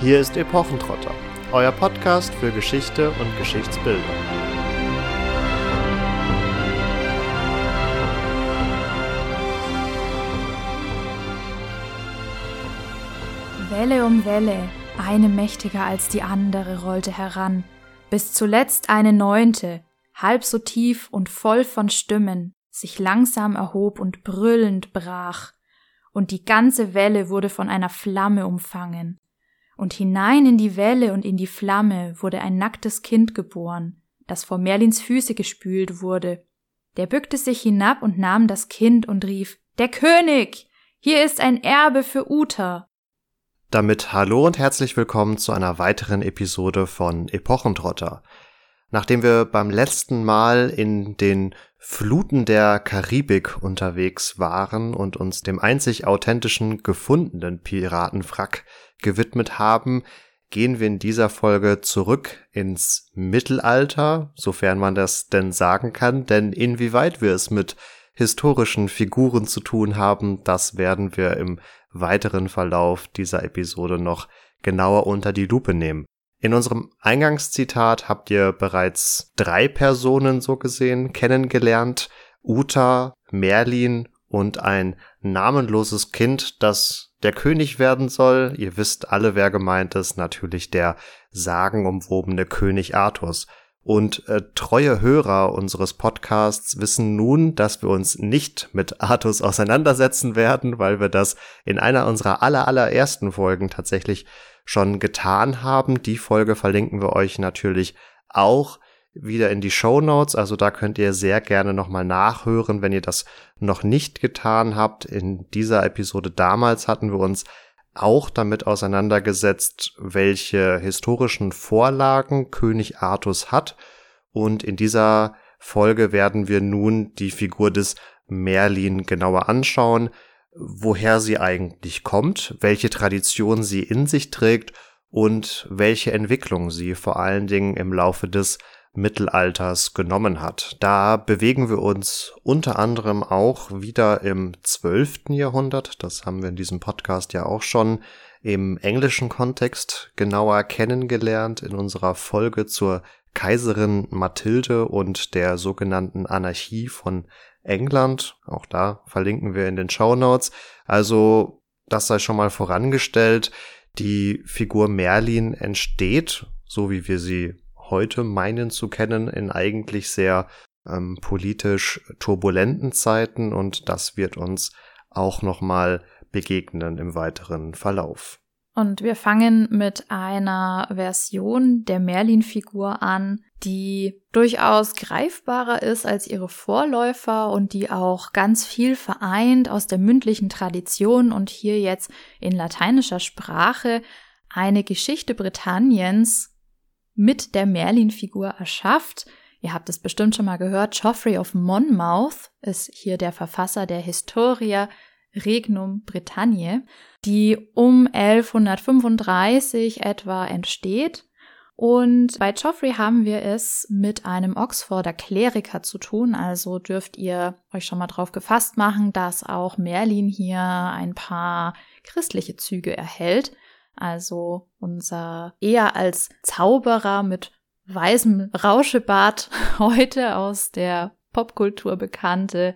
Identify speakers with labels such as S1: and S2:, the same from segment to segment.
S1: Hier ist Epochentrotter, euer Podcast für Geschichte und Geschichtsbildung.
S2: Welle um Welle, eine mächtiger als die andere, rollte heran, bis zuletzt eine neunte, halb so tief und voll von Stimmen, sich langsam erhob und brüllend brach, und die ganze Welle wurde von einer Flamme umfangen. Und hinein in die Welle und in die Flamme wurde ein nacktes Kind geboren, das vor Merlins Füße gespült wurde. Der bückte sich hinab und nahm das Kind und rief Der König. Hier ist ein Erbe für Uta.
S1: Damit hallo und herzlich willkommen zu einer weiteren Episode von Epochentrotter. Nachdem wir beim letzten Mal in den Fluten der Karibik unterwegs waren und uns dem einzig authentischen gefundenen Piratenwrack gewidmet haben, gehen wir in dieser Folge zurück ins Mittelalter, sofern man das denn sagen kann, denn inwieweit wir es mit historischen Figuren zu tun haben, das werden wir im weiteren Verlauf dieser Episode noch genauer unter die Lupe nehmen. In unserem Eingangszitat habt ihr bereits drei Personen so gesehen kennengelernt. Uta, Merlin und ein namenloses Kind, das der König werden soll. Ihr wisst alle, wer gemeint ist. Natürlich der sagenumwobene König Artus. Und äh, treue Hörer unseres Podcasts wissen nun, dass wir uns nicht mit Artus auseinandersetzen werden, weil wir das in einer unserer aller allerersten Folgen tatsächlich schon getan haben. Die Folge verlinken wir euch natürlich auch wieder in die Show Notes. Also da könnt ihr sehr gerne nochmal nachhören, wenn ihr das noch nicht getan habt. In dieser Episode damals hatten wir uns auch damit auseinandergesetzt, welche historischen Vorlagen König Artus hat. Und in dieser Folge werden wir nun die Figur des Merlin genauer anschauen woher sie eigentlich kommt, welche Tradition sie in sich trägt und welche Entwicklung sie vor allen Dingen im Laufe des Mittelalters genommen hat. Da bewegen wir uns unter anderem auch wieder im zwölften Jahrhundert. Das haben wir in diesem Podcast ja auch schon im englischen Kontext genauer kennengelernt in unserer Folge zur Kaiserin Mathilde und der sogenannten Anarchie von England. Auch da verlinken wir in den Show Notes. Also, das sei schon mal vorangestellt. Die Figur Merlin entsteht, so wie wir sie heute meinen zu kennen, in eigentlich sehr ähm, politisch turbulenten Zeiten und das wird uns auch nochmal begegnen im weiteren Verlauf.
S2: Und wir fangen mit einer Version der Merlin-Figur an, die durchaus greifbarer ist als ihre Vorläufer und die auch ganz viel vereint aus der mündlichen Tradition und hier jetzt in lateinischer Sprache eine Geschichte Britanniens mit der Merlin-Figur erschafft. Ihr habt es bestimmt schon mal gehört, Geoffrey of Monmouth ist hier der Verfasser der Historia Regnum Britanniae, die um 1135 etwa entsteht. Und bei Joffrey haben wir es mit einem Oxforder Kleriker zu tun, also dürft ihr euch schon mal drauf gefasst machen, dass auch Merlin hier ein paar christliche Züge erhält. Also unser eher als Zauberer mit weißem Rauschebart heute aus der Popkultur bekannte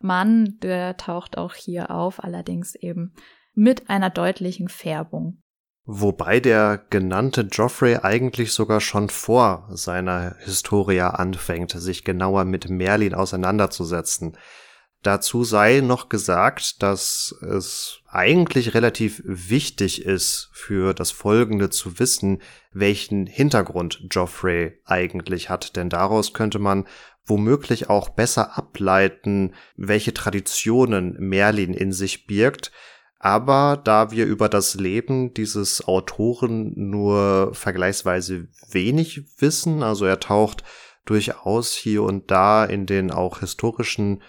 S2: Mann, der taucht auch hier auf, allerdings eben mit einer deutlichen Färbung.
S1: Wobei der genannte Geoffrey eigentlich sogar schon vor seiner Historia anfängt, sich genauer mit Merlin auseinanderzusetzen. Dazu sei noch gesagt, dass es eigentlich relativ wichtig ist, für das Folgende zu wissen, welchen Hintergrund Geoffrey eigentlich hat, denn daraus könnte man womöglich auch besser ableiten, welche Traditionen Merlin in sich birgt. Aber da wir über das Leben dieses Autoren nur vergleichsweise wenig wissen, also er taucht durchaus hier und da in den auch historischen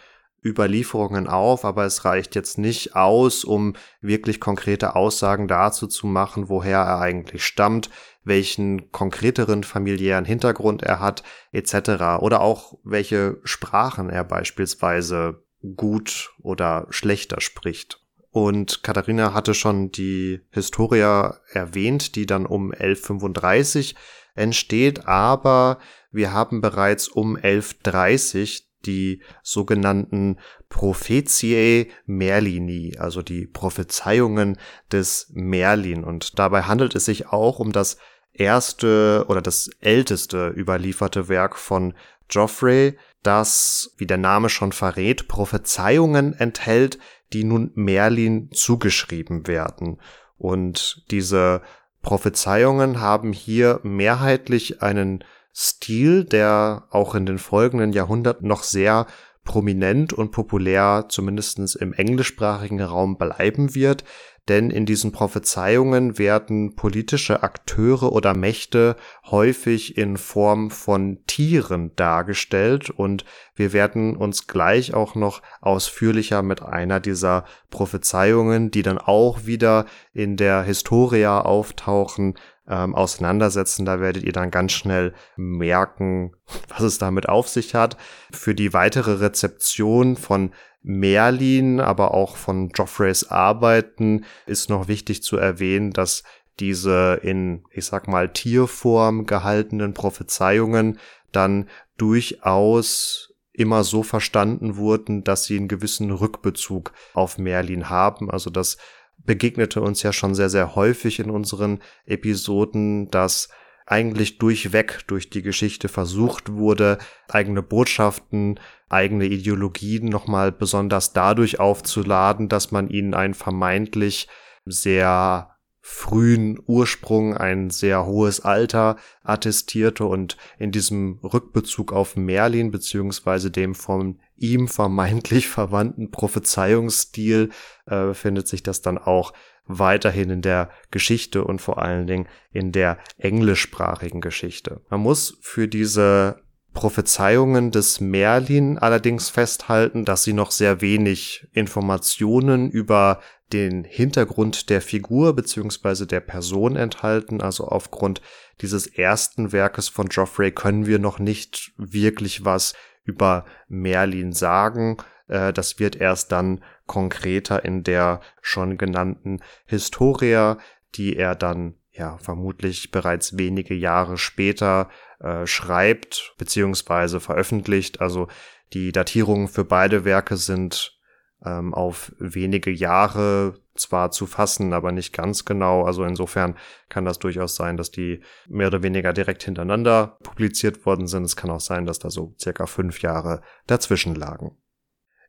S1: Überlieferungen auf, aber es reicht jetzt nicht aus, um wirklich konkrete Aussagen dazu zu machen, woher er eigentlich stammt, welchen konkreteren familiären Hintergrund er hat, etc. Oder auch welche Sprachen er beispielsweise gut oder schlechter spricht. Und Katharina hatte schon die Historia erwähnt, die dann um 1135 entsteht, aber wir haben bereits um 1130 die sogenannten Prophetiae Merlini, also die Prophezeiungen des Merlin. Und dabei handelt es sich auch um das erste oder das älteste überlieferte Werk von Geoffrey, das, wie der Name schon verrät, Prophezeiungen enthält, die nun Merlin zugeschrieben werden. Und diese Prophezeiungen haben hier mehrheitlich einen Stil, der auch in den folgenden Jahrhunderten noch sehr prominent und populär, zumindestens im englischsprachigen Raum, bleiben wird. Denn in diesen Prophezeiungen werden politische Akteure oder Mächte häufig in Form von Tieren dargestellt. Und wir werden uns gleich auch noch ausführlicher mit einer dieser Prophezeiungen, die dann auch wieder in der Historia auftauchen, ähm, auseinandersetzen. Da werdet ihr dann ganz schnell merken, was es damit auf sich hat. Für die weitere Rezeption von Merlin, aber auch von Joffreys Arbeiten ist noch wichtig zu erwähnen, dass diese in, ich sag mal, Tierform gehaltenen Prophezeiungen dann durchaus immer so verstanden wurden, dass sie einen gewissen Rückbezug auf Merlin haben. Also das begegnete uns ja schon sehr, sehr häufig in unseren Episoden, dass eigentlich durchweg durch die Geschichte versucht wurde, eigene Botschaften, eigene Ideologien nochmal besonders dadurch aufzuladen, dass man ihnen ein vermeintlich sehr frühen Ursprung, ein sehr hohes Alter attestierte und in diesem Rückbezug auf Merlin beziehungsweise dem von ihm vermeintlich verwandten Prophezeiungsstil äh, findet sich das dann auch weiterhin in der Geschichte und vor allen Dingen in der englischsprachigen Geschichte. Man muss für diese Prophezeiungen des Merlin allerdings festhalten, dass sie noch sehr wenig Informationen über den Hintergrund der Figur beziehungsweise der Person enthalten. Also aufgrund dieses ersten Werkes von Geoffrey können wir noch nicht wirklich was über Merlin sagen. Äh, das wird erst dann konkreter in der schon genannten Historia, die er dann ja vermutlich bereits wenige Jahre später äh, schreibt beziehungsweise veröffentlicht. Also die Datierungen für beide Werke sind ähm, auf wenige Jahre zwar zu fassen, aber nicht ganz genau. Also insofern kann das durchaus sein, dass die mehr oder weniger direkt hintereinander publiziert worden sind. Es kann auch sein, dass da so circa fünf Jahre dazwischen lagen.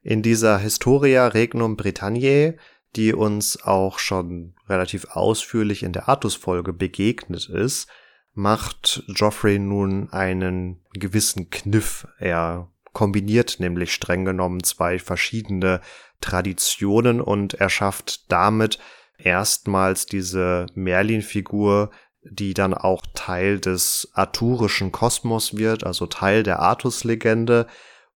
S1: In dieser Historia Regnum Britanniae, die uns auch schon relativ ausführlich in der Artus-Folge begegnet ist, macht Geoffrey nun einen gewissen Kniff. Er kombiniert nämlich streng genommen zwei verschiedene Traditionen und erschafft damit erstmals diese Merlin-Figur, die dann auch Teil des arthurischen Kosmos wird, also Teil der Artus-Legende,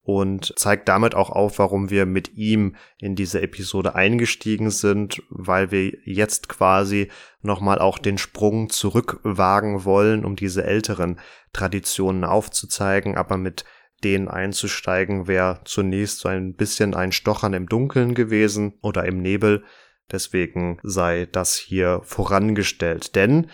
S1: und zeigt damit auch auf, warum wir mit ihm in diese Episode eingestiegen sind, weil wir jetzt quasi nochmal auch den Sprung zurückwagen wollen, um diese älteren Traditionen aufzuzeigen, aber mit denen einzusteigen wäre zunächst so ein bisschen ein Stochern im Dunkeln gewesen oder im Nebel. Deswegen sei das hier vorangestellt. Denn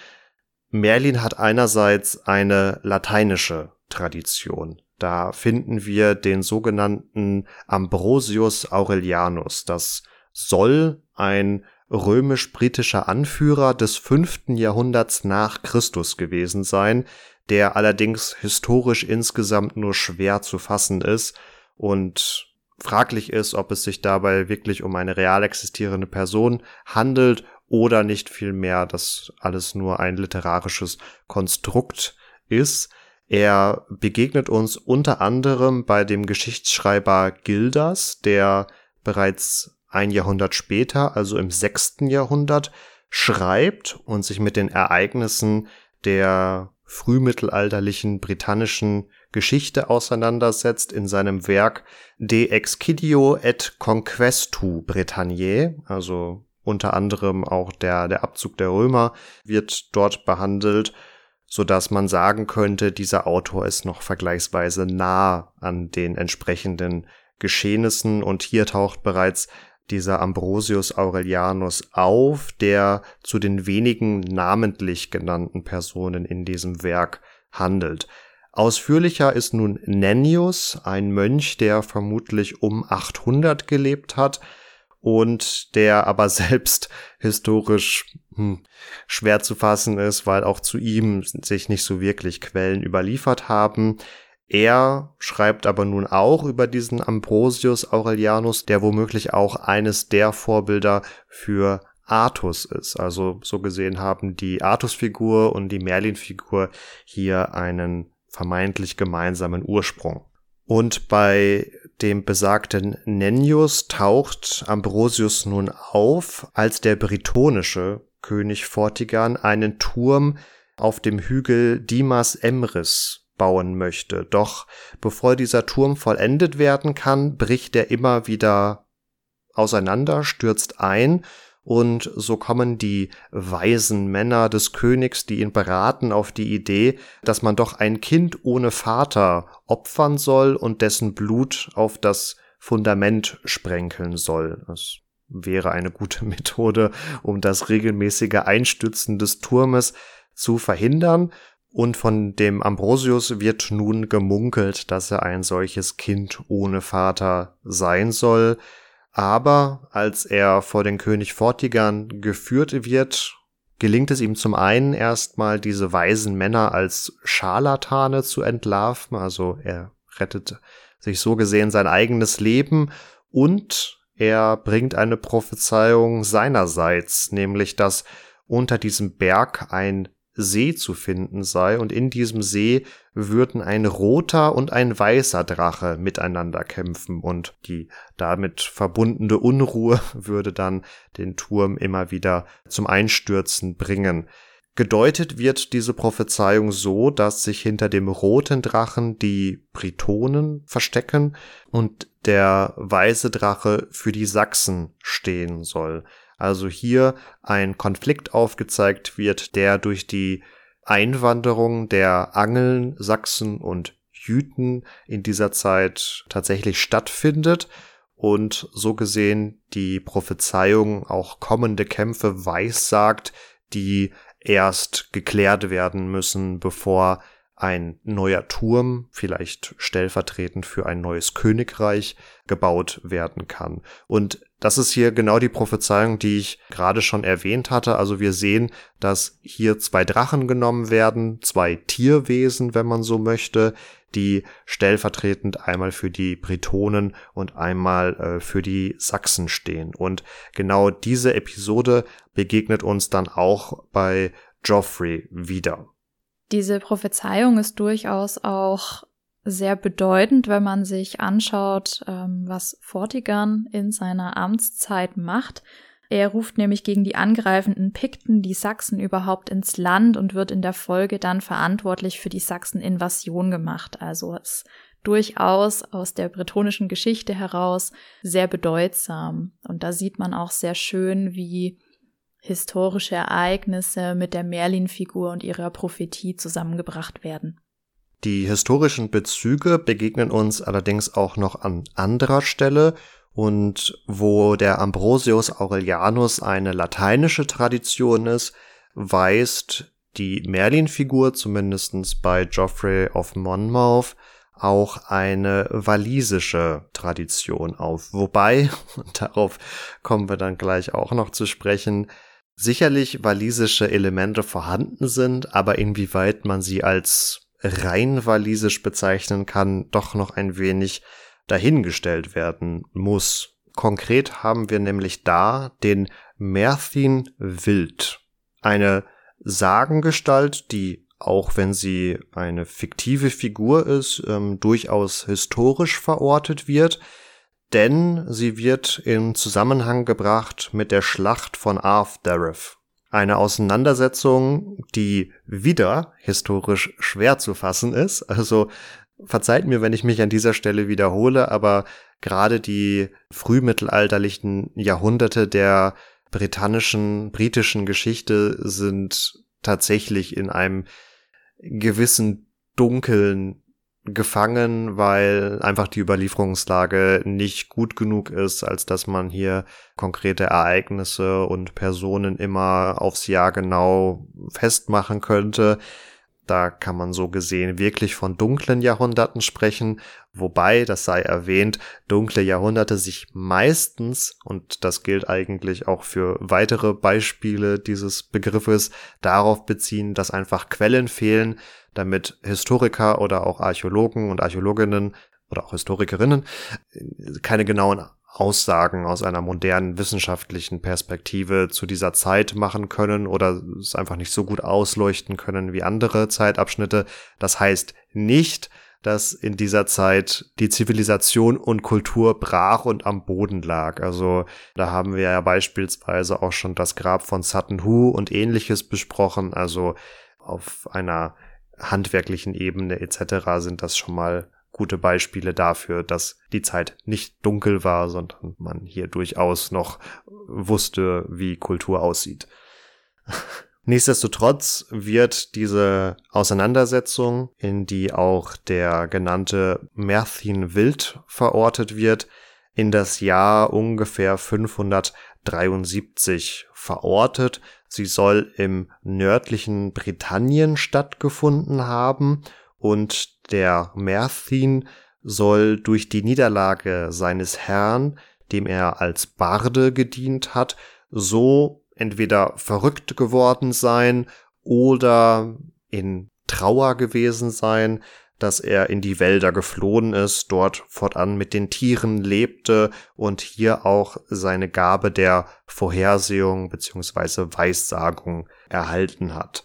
S1: Merlin hat einerseits eine lateinische Tradition. Da finden wir den sogenannten Ambrosius Aurelianus. Das soll ein römisch-britischer Anführer des fünften Jahrhunderts nach Christus gewesen sein, der allerdings historisch insgesamt nur schwer zu fassen ist und fraglich ist, ob es sich dabei wirklich um eine real existierende Person handelt oder nicht vielmehr, dass alles nur ein literarisches Konstrukt ist. Er begegnet uns unter anderem bei dem Geschichtsschreiber Gildas, der bereits ein Jahrhundert später, also im sechsten Jahrhundert, schreibt und sich mit den Ereignissen der frühmittelalterlichen britannischen Geschichte auseinandersetzt in seinem Werk De Excidio et Conquestu Britanniae, also unter anderem auch der, der Abzug der Römer wird dort behandelt so dass man sagen könnte, dieser Autor ist noch vergleichsweise nah an den entsprechenden Geschehnissen und hier taucht bereits dieser Ambrosius Aurelianus auf, der zu den wenigen namentlich genannten Personen in diesem Werk handelt. Ausführlicher ist nun Nennius, ein Mönch, der vermutlich um 800 gelebt hat und der aber selbst historisch hm, schwer zu fassen ist, weil auch zu ihm sich nicht so wirklich Quellen überliefert haben. Er schreibt aber nun auch über diesen Ambrosius Aurelianus, der womöglich auch eines der Vorbilder für Artus ist. Also so gesehen haben die Artus-Figur und die Merlin-Figur hier einen vermeintlich gemeinsamen Ursprung. Und bei dem besagten Nennius taucht Ambrosius nun auf, als der britonische König Vortigan einen Turm auf dem Hügel Dimas Emris bauen möchte. Doch bevor dieser Turm vollendet werden kann, bricht er immer wieder auseinander, stürzt ein und so kommen die weisen Männer des Königs, die ihn beraten, auf die Idee, dass man doch ein Kind ohne Vater opfern soll und dessen Blut auf das Fundament sprenkeln soll. Das wäre eine gute Methode, um das regelmäßige Einstürzen des Turmes zu verhindern. Und von dem Ambrosius wird nun gemunkelt, dass er ein solches Kind ohne Vater sein soll. Aber als er vor den König Fortigern geführt wird, gelingt es ihm zum einen erstmal diese weisen Männer als Scharlatane zu entlarven, also er rettet sich so gesehen sein eigenes Leben und er bringt eine Prophezeiung seinerseits, nämlich dass unter diesem Berg ein See zu finden sei, und in diesem See würden ein roter und ein weißer Drache miteinander kämpfen, und die damit verbundene Unruhe würde dann den Turm immer wieder zum Einstürzen bringen. Gedeutet wird diese Prophezeiung so, dass sich hinter dem roten Drachen die Britonen verstecken und der weiße Drache für die Sachsen stehen soll. Also hier ein Konflikt aufgezeigt wird, der durch die Einwanderung der Angeln, Sachsen und Jüten in dieser Zeit tatsächlich stattfindet und so gesehen die Prophezeiung auch kommende Kämpfe weissagt, die erst geklärt werden müssen, bevor ein neuer Turm, vielleicht stellvertretend für ein neues Königreich, gebaut werden kann. Und das ist hier genau die Prophezeiung, die ich gerade schon erwähnt hatte. Also wir sehen, dass hier zwei Drachen genommen werden, zwei Tierwesen, wenn man so möchte, die stellvertretend einmal für die Bretonen und einmal äh, für die Sachsen stehen. Und genau diese Episode begegnet uns dann auch bei Joffrey wieder.
S2: Diese Prophezeiung ist durchaus auch sehr bedeutend, wenn man sich anschaut, ähm, was Vortigern in seiner Amtszeit macht. Er ruft nämlich gegen die angreifenden Pikten die Sachsen überhaupt ins Land und wird in der Folge dann verantwortlich für die Sachsen-Invasion gemacht. Also es durchaus aus der bretonischen Geschichte heraus sehr bedeutsam. Und da sieht man auch sehr schön, wie historische Ereignisse mit der Merlin-Figur und ihrer Prophetie zusammengebracht werden.
S1: Die historischen Bezüge begegnen uns allerdings auch noch an anderer Stelle und wo der Ambrosius Aurelianus eine lateinische Tradition ist, weist die Merlin-Figur zumindestens bei Geoffrey of Monmouth auch eine walisische Tradition auf. Wobei, und darauf kommen wir dann gleich auch noch zu sprechen, sicherlich walisische Elemente vorhanden sind, aber inwieweit man sie als rein walisisch bezeichnen kann, doch noch ein wenig dahingestellt werden muss. Konkret haben wir nämlich da den Merthin Wild, eine Sagengestalt, die auch wenn sie eine fiktive Figur ist, ähm, durchaus historisch verortet wird, denn sie wird in Zusammenhang gebracht mit der Schlacht von Arthdareth. Eine Auseinandersetzung, die wieder historisch schwer zu fassen ist. Also verzeiht mir, wenn ich mich an dieser Stelle wiederhole, aber gerade die frühmittelalterlichen Jahrhunderte der britannischen, britischen Geschichte sind tatsächlich in einem gewissen dunklen gefangen, weil einfach die Überlieferungslage nicht gut genug ist, als dass man hier konkrete Ereignisse und Personen immer aufs Jahr genau festmachen könnte. Da kann man so gesehen wirklich von dunklen Jahrhunderten sprechen, wobei, das sei erwähnt, dunkle Jahrhunderte sich meistens, und das gilt eigentlich auch für weitere Beispiele dieses Begriffes, darauf beziehen, dass einfach Quellen fehlen, damit Historiker oder auch Archäologen und Archäologinnen oder auch Historikerinnen keine genauen Aussagen aus einer modernen wissenschaftlichen Perspektive zu dieser Zeit machen können oder es einfach nicht so gut ausleuchten können wie andere Zeitabschnitte. Das heißt nicht, dass in dieser Zeit die Zivilisation und Kultur brach und am Boden lag. Also da haben wir ja beispielsweise auch schon das Grab von Sutton Hoo und ähnliches besprochen. Also auf einer handwerklichen Ebene etc. sind das schon mal gute Beispiele dafür, dass die Zeit nicht dunkel war, sondern man hier durchaus noch wusste, wie Kultur aussieht. Nichtsdestotrotz wird diese Auseinandersetzung, in die auch der genannte Merthin Wild verortet wird, in das Jahr ungefähr 573 verortet. Sie soll im nördlichen Britannien stattgefunden haben und der Merthin soll durch die Niederlage seines Herrn, dem er als Barde gedient hat, so entweder verrückt geworden sein oder in Trauer gewesen sein, dass er in die Wälder geflohen ist, dort fortan mit den Tieren lebte und hier auch seine Gabe der Vorhersehung bzw. Weissagung erhalten hat.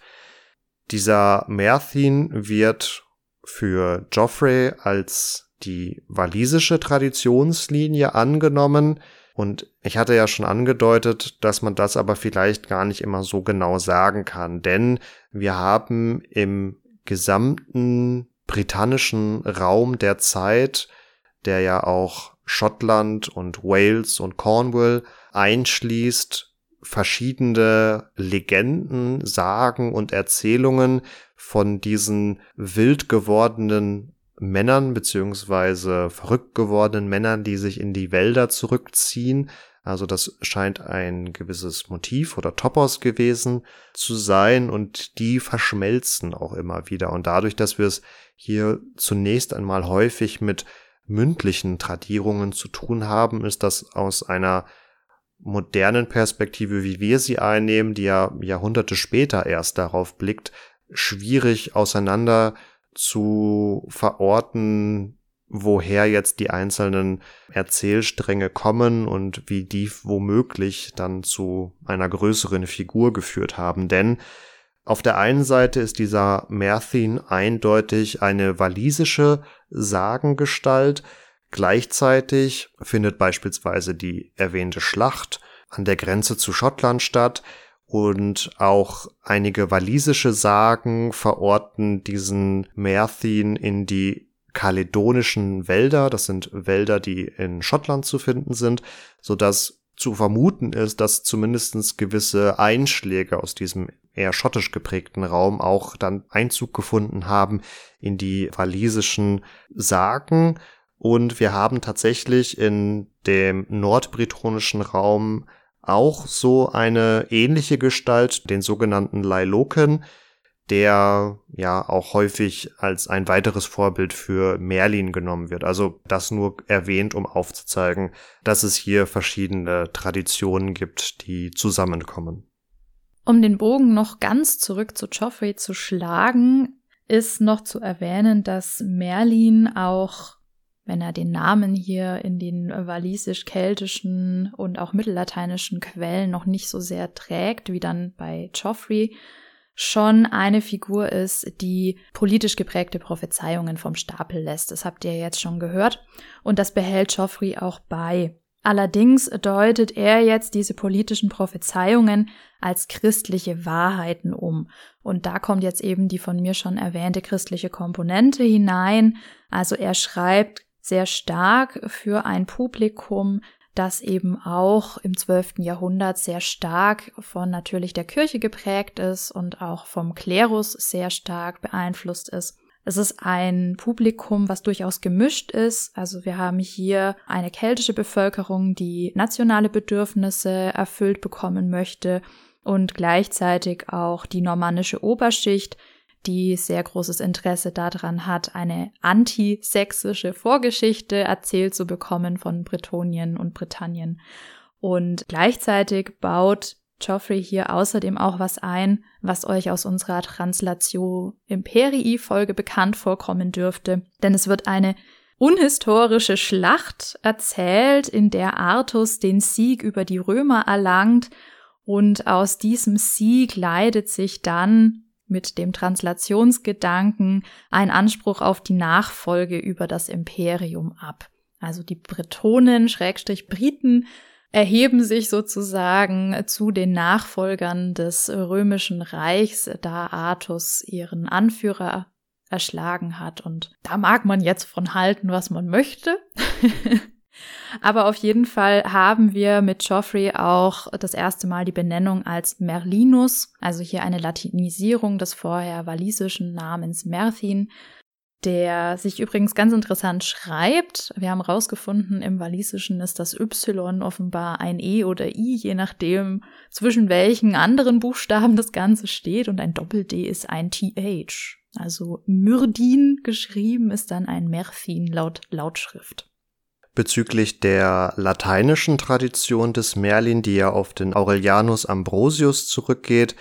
S1: Dieser Merthin wird für Geoffrey als die walisische Traditionslinie angenommen, und ich hatte ja schon angedeutet, dass man das aber vielleicht gar nicht immer so genau sagen kann, denn wir haben im gesamten britannischen Raum der Zeit, der ja auch Schottland und Wales und Cornwall einschließt, verschiedene Legenden, Sagen und Erzählungen von diesen wild gewordenen Männern beziehungsweise verrückt gewordenen Männern, die sich in die Wälder zurückziehen. Also das scheint ein gewisses Motiv oder Topos gewesen zu sein und die verschmelzen auch immer wieder. Und dadurch, dass wir es hier zunächst einmal häufig mit mündlichen Tradierungen zu tun haben, ist das aus einer modernen Perspektive, wie wir sie einnehmen, die ja Jahrhunderte später erst darauf blickt, schwierig auseinander zu verorten, woher jetzt die einzelnen Erzählstränge kommen und wie die womöglich dann zu einer größeren Figur geführt haben. Denn auf der einen Seite ist dieser Merthin eindeutig eine walisische Sagengestalt. Gleichzeitig findet beispielsweise die erwähnte Schlacht an der Grenze zu Schottland statt und auch einige walisische Sagen verorten diesen Merthin in die kaledonischen Wälder. Das sind Wälder, die in Schottland zu finden sind, so dass zu vermuten ist, dass zumindestens gewisse Einschläge aus diesem eher schottisch geprägten Raum auch dann Einzug gefunden haben in die walisischen Sagen. Und wir haben tatsächlich in dem nordbretonischen Raum auch so eine ähnliche Gestalt, den sogenannten Lailoken, der ja auch häufig als ein weiteres Vorbild für Merlin genommen wird. Also das nur erwähnt, um aufzuzeigen, dass es hier verschiedene Traditionen gibt, die zusammenkommen.
S2: Um den Bogen noch ganz zurück zu Joffrey zu schlagen, ist noch zu erwähnen, dass Merlin auch, wenn er den Namen hier in den walisisch-keltischen und auch mittellateinischen Quellen noch nicht so sehr trägt, wie dann bei Joffrey, schon eine Figur ist, die politisch geprägte Prophezeiungen vom Stapel lässt. Das habt ihr jetzt schon gehört. Und das behält Joffrey auch bei. Allerdings deutet er jetzt diese politischen Prophezeiungen als christliche Wahrheiten um. Und da kommt jetzt eben die von mir schon erwähnte christliche Komponente hinein. Also er schreibt sehr stark für ein Publikum, das eben auch im 12. Jahrhundert sehr stark von natürlich der Kirche geprägt ist und auch vom Klerus sehr stark beeinflusst ist. Es ist ein Publikum, was durchaus gemischt ist. Also wir haben hier eine keltische Bevölkerung, die nationale Bedürfnisse erfüllt bekommen möchte und gleichzeitig auch die normannische Oberschicht, die sehr großes Interesse daran hat, eine antisächsische Vorgeschichte erzählt zu bekommen von Bretonien und Britannien. Und gleichzeitig baut Geoffrey hier außerdem auch was ein, was euch aus unserer Translatio Imperii Folge bekannt vorkommen dürfte, denn es wird eine unhistorische Schlacht erzählt, in der Artus den Sieg über die Römer erlangt und aus diesem Sieg leitet sich dann mit dem Translationsgedanken ein Anspruch auf die Nachfolge über das Imperium ab. Also die Bretonen, Schrägstrich Briten, erheben sich sozusagen zu den Nachfolgern des römischen Reichs, da Artus ihren Anführer erschlagen hat. Und da mag man jetzt von halten, was man möchte. Aber auf jeden Fall haben wir mit Joffrey auch das erste Mal die Benennung als Merlinus, also hier eine Latinisierung des vorher walisischen Namens Merthin, der sich übrigens ganz interessant schreibt. Wir haben rausgefunden, im Walisischen ist das Y offenbar ein E oder I, je nachdem, zwischen welchen anderen Buchstaben das Ganze steht. Und ein Doppel-D ist ein TH. Also Myrdin geschrieben ist dann ein Merthin laut Lautschrift.
S1: Bezüglich der lateinischen Tradition des Merlin, die ja auf den Aurelianus Ambrosius zurückgeht,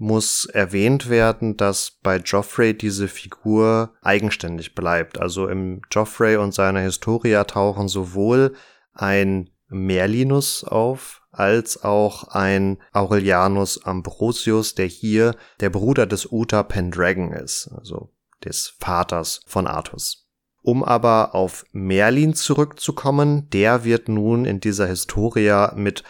S1: muss erwähnt werden, dass bei Joffrey diese Figur eigenständig bleibt. Also im Joffrey und seiner Historia tauchen sowohl ein Merlinus auf, als auch ein Aurelianus Ambrosius, der hier der Bruder des Uta Pendragon ist, also des Vaters von Artus. Um aber auf Merlin zurückzukommen, der wird nun in dieser Historia mit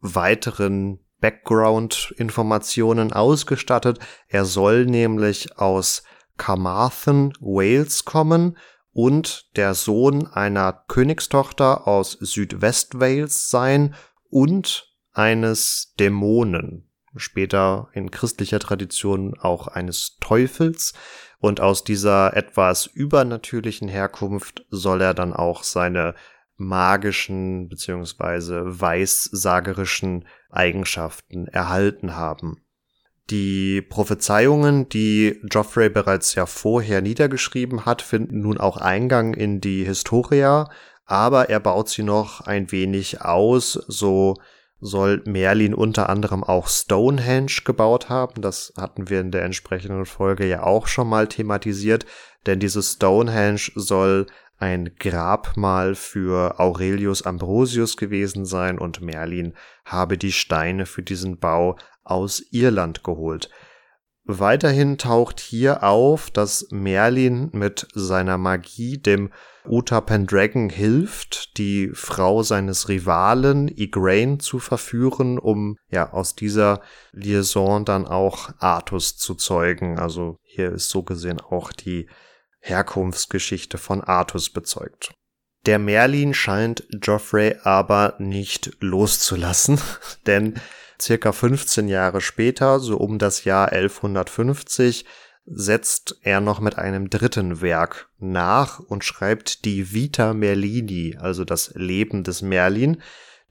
S1: weiteren Background-Informationen ausgestattet. Er soll nämlich aus Carmarthen, Wales kommen und der Sohn einer Königstochter aus Südwest-Wales sein und eines Dämonen, später in christlicher Tradition auch eines Teufels. Und aus dieser etwas übernatürlichen Herkunft soll er dann auch seine magischen beziehungsweise weissagerischen Eigenschaften erhalten haben. Die Prophezeiungen, die Geoffrey bereits ja vorher niedergeschrieben hat, finden nun auch Eingang in die Historia, aber er baut sie noch ein wenig aus, so soll Merlin unter anderem auch Stonehenge gebaut haben. Das hatten wir in der entsprechenden Folge ja auch schon mal thematisiert, denn dieses Stonehenge soll ein Grabmal für Aurelius Ambrosius gewesen sein und Merlin habe die Steine für diesen Bau aus Irland geholt. Weiterhin taucht hier auf, dass Merlin mit seiner Magie dem Uta Pendragon hilft, die Frau seines Rivalen Igraine zu verführen, um ja aus dieser Liaison dann auch Artus zu zeugen. Also hier ist so gesehen auch die Herkunftsgeschichte von Artus bezeugt. Der Merlin scheint Geoffrey aber nicht loszulassen, denn circa 15 Jahre später, so um das Jahr 1150, setzt er noch mit einem dritten Werk nach und schreibt die Vita Merlini, also das Leben des Merlin,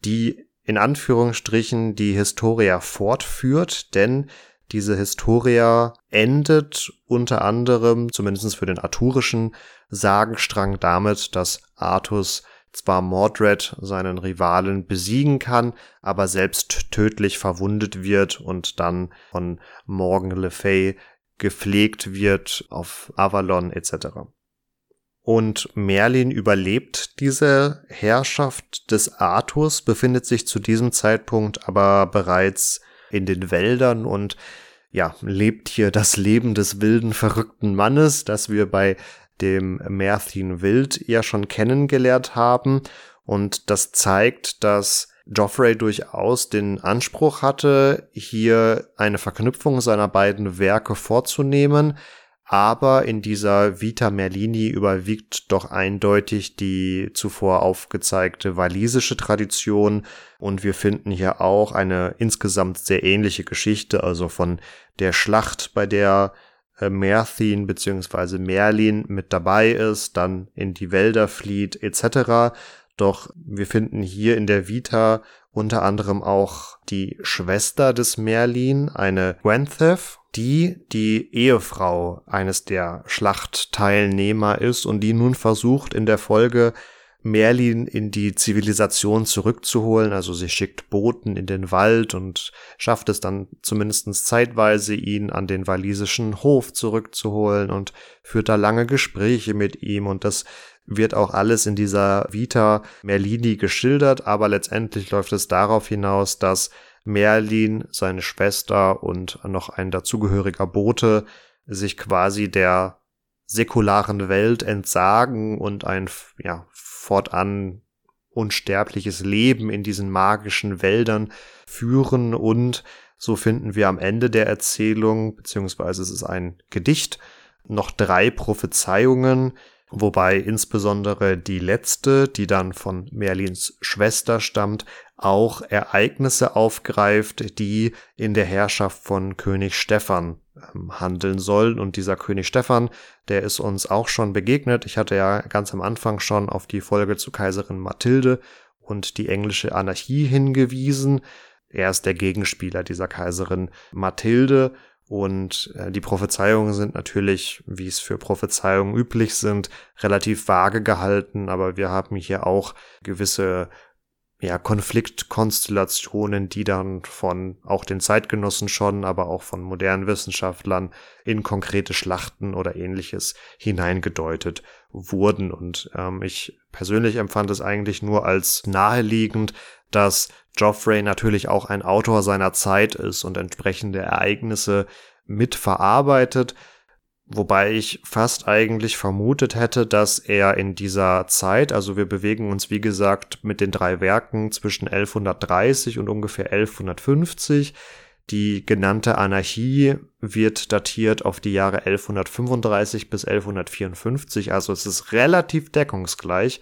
S1: die in Anführungsstrichen die Historia fortführt, denn diese Historia endet unter anderem, zumindest für den arthurischen Sagenstrang, damit, dass Artus zwar Mordred, seinen Rivalen, besiegen kann, aber selbst tödlich verwundet wird und dann von Morgan Le Fay gepflegt wird auf Avalon etc. Und Merlin überlebt diese Herrschaft des Arthurs, befindet sich zu diesem Zeitpunkt aber bereits in den Wäldern und ja, lebt hier das Leben des wilden, verrückten Mannes, das wir bei dem Merthin Wild ja schon kennengelernt haben. Und das zeigt, dass Joffrey durchaus den Anspruch hatte, hier eine Verknüpfung seiner beiden Werke vorzunehmen, aber in dieser Vita Merlini überwiegt doch eindeutig die zuvor aufgezeigte walisische Tradition und wir finden hier auch eine insgesamt sehr ähnliche Geschichte, also von der Schlacht, bei der äh, Merthin bzw. Merlin mit dabei ist, dann in die Wälder flieht etc. Doch wir finden hier in der Vita unter anderem auch die Schwester des Merlin, eine Gwenthef, die die Ehefrau eines der Schlachtteilnehmer ist und die nun versucht in der Folge Merlin in die Zivilisation zurückzuholen. Also sie schickt Boten in den Wald und schafft es dann zumindest zeitweise, ihn an den walisischen Hof zurückzuholen und führt da lange Gespräche mit ihm. Und das wird auch alles in dieser Vita Merlini geschildert, aber letztendlich läuft es darauf hinaus, dass Merlin, seine Schwester und noch ein dazugehöriger Bote sich quasi der säkularen Welt entsagen und ein ja, fortan unsterbliches Leben in diesen magischen Wäldern führen. Und so finden wir am Ende der Erzählung, beziehungsweise es ist ein Gedicht, noch drei Prophezeiungen, wobei insbesondere die letzte, die dann von Merlins Schwester stammt, auch Ereignisse aufgreift, die in der Herrschaft von König Stephan ähm, handeln sollen. Und dieser König Stephan, der ist uns auch schon begegnet. Ich hatte ja ganz am Anfang schon auf die Folge zu Kaiserin Mathilde und die englische Anarchie hingewiesen. Er ist der Gegenspieler dieser Kaiserin Mathilde und äh, die Prophezeiungen sind natürlich, wie es für Prophezeiungen üblich sind, relativ vage gehalten, aber wir haben hier auch gewisse ja, Konfliktkonstellationen, die dann von auch den Zeitgenossen schon, aber auch von modernen Wissenschaftlern in konkrete Schlachten oder ähnliches hineingedeutet wurden. Und ähm, ich persönlich empfand es eigentlich nur als naheliegend, dass Geoffrey natürlich auch ein Autor seiner Zeit ist und entsprechende Ereignisse mitverarbeitet, wobei ich fast eigentlich vermutet hätte, dass er in dieser Zeit, also wir bewegen uns wie gesagt mit den drei Werken zwischen 1130 und ungefähr 1150, die genannte Anarchie wird datiert auf die Jahre 1135 bis 1154, also es ist relativ deckungsgleich.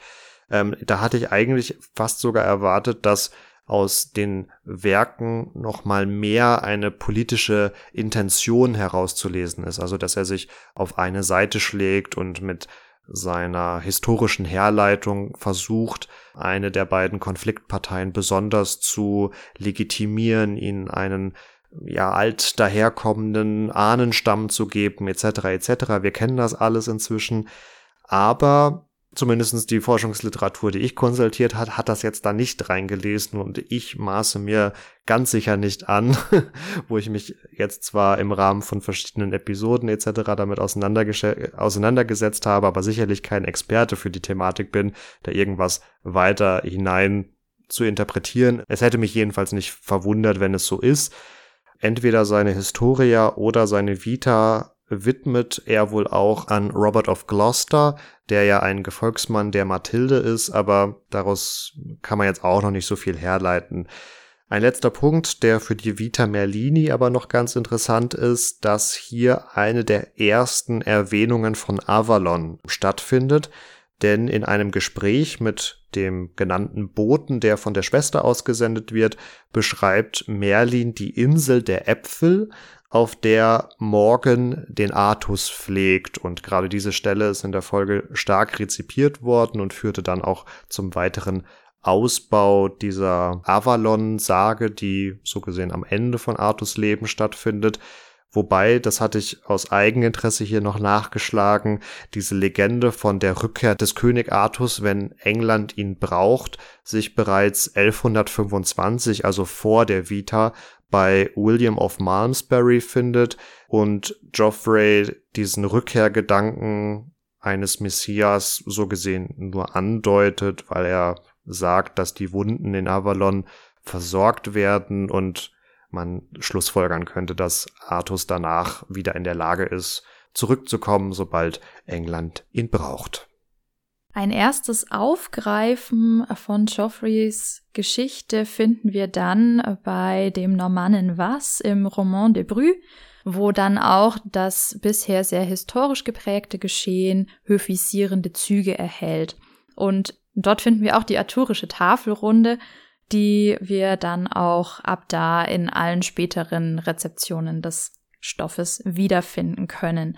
S1: Ähm, da hatte ich eigentlich fast sogar erwartet, dass aus den Werken noch mal mehr eine politische Intention herauszulesen ist, also dass er sich auf eine Seite schlägt und mit seiner historischen Herleitung versucht, eine der beiden Konfliktparteien besonders zu legitimieren, ihnen einen ja alt daherkommenden Ahnenstamm zu geben, etc. etc. Wir kennen das alles inzwischen, aber zumindestens die Forschungsliteratur, die ich konsultiert hat, hat das jetzt da nicht reingelesen und ich maße mir ganz sicher nicht an, wo ich mich jetzt zwar im Rahmen von verschiedenen Episoden etc. damit auseinandergesetzt habe, aber sicherlich kein Experte für die Thematik bin, da irgendwas weiter hinein zu interpretieren. Es hätte mich jedenfalls nicht verwundert, wenn es so ist. Entweder seine Historia oder seine Vita widmet er wohl auch an Robert of Gloucester, der ja ein Gefolgsmann der Mathilde ist, aber daraus kann man jetzt auch noch nicht so viel herleiten. Ein letzter Punkt, der für die Vita Merlini aber noch ganz interessant ist, dass hier eine der ersten Erwähnungen von Avalon stattfindet, denn in einem Gespräch mit dem genannten Boten, der von der Schwester ausgesendet wird, beschreibt Merlin die Insel der Äpfel, auf der Morgan den Artus pflegt. Und gerade diese Stelle ist in der Folge stark rezipiert worden und führte dann auch zum weiteren Ausbau dieser Avalon-Sage, die so gesehen am Ende von Artus Leben stattfindet. Wobei, das hatte ich aus Eigeninteresse hier noch nachgeschlagen, diese Legende von der Rückkehr des König Artus, wenn England ihn braucht, sich bereits 1125, also vor der Vita, bei William of Malmesbury findet und Geoffrey diesen Rückkehrgedanken eines Messias so gesehen nur andeutet, weil er sagt, dass die Wunden in Avalon versorgt werden und man schlussfolgern könnte, dass Artus danach wieder in der Lage ist, zurückzukommen, sobald England ihn braucht.
S2: Ein erstes Aufgreifen von Geoffreys Geschichte finden wir dann bei dem Normannen Was im Roman de Bru, wo dann auch das bisher sehr historisch geprägte Geschehen höfisierende Züge erhält. Und dort finden wir auch die arturische Tafelrunde, die wir dann auch ab da in allen späteren Rezeptionen des Stoffes wiederfinden können.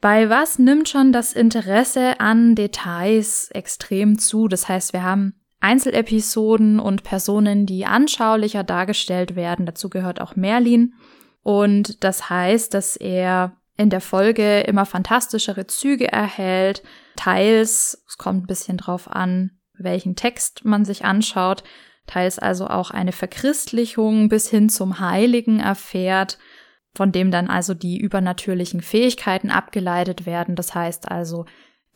S2: Bei was nimmt schon das Interesse an Details extrem zu? Das heißt, wir haben Einzelepisoden und Personen, die anschaulicher dargestellt werden. Dazu gehört auch Merlin. Und das heißt, dass er in der Folge immer fantastischere Züge erhält. Teils, es kommt ein bisschen drauf an, welchen Text man sich anschaut, teils also auch eine Verchristlichung bis hin zum Heiligen erfährt, von dem dann also die übernatürlichen Fähigkeiten abgeleitet werden. Das heißt also,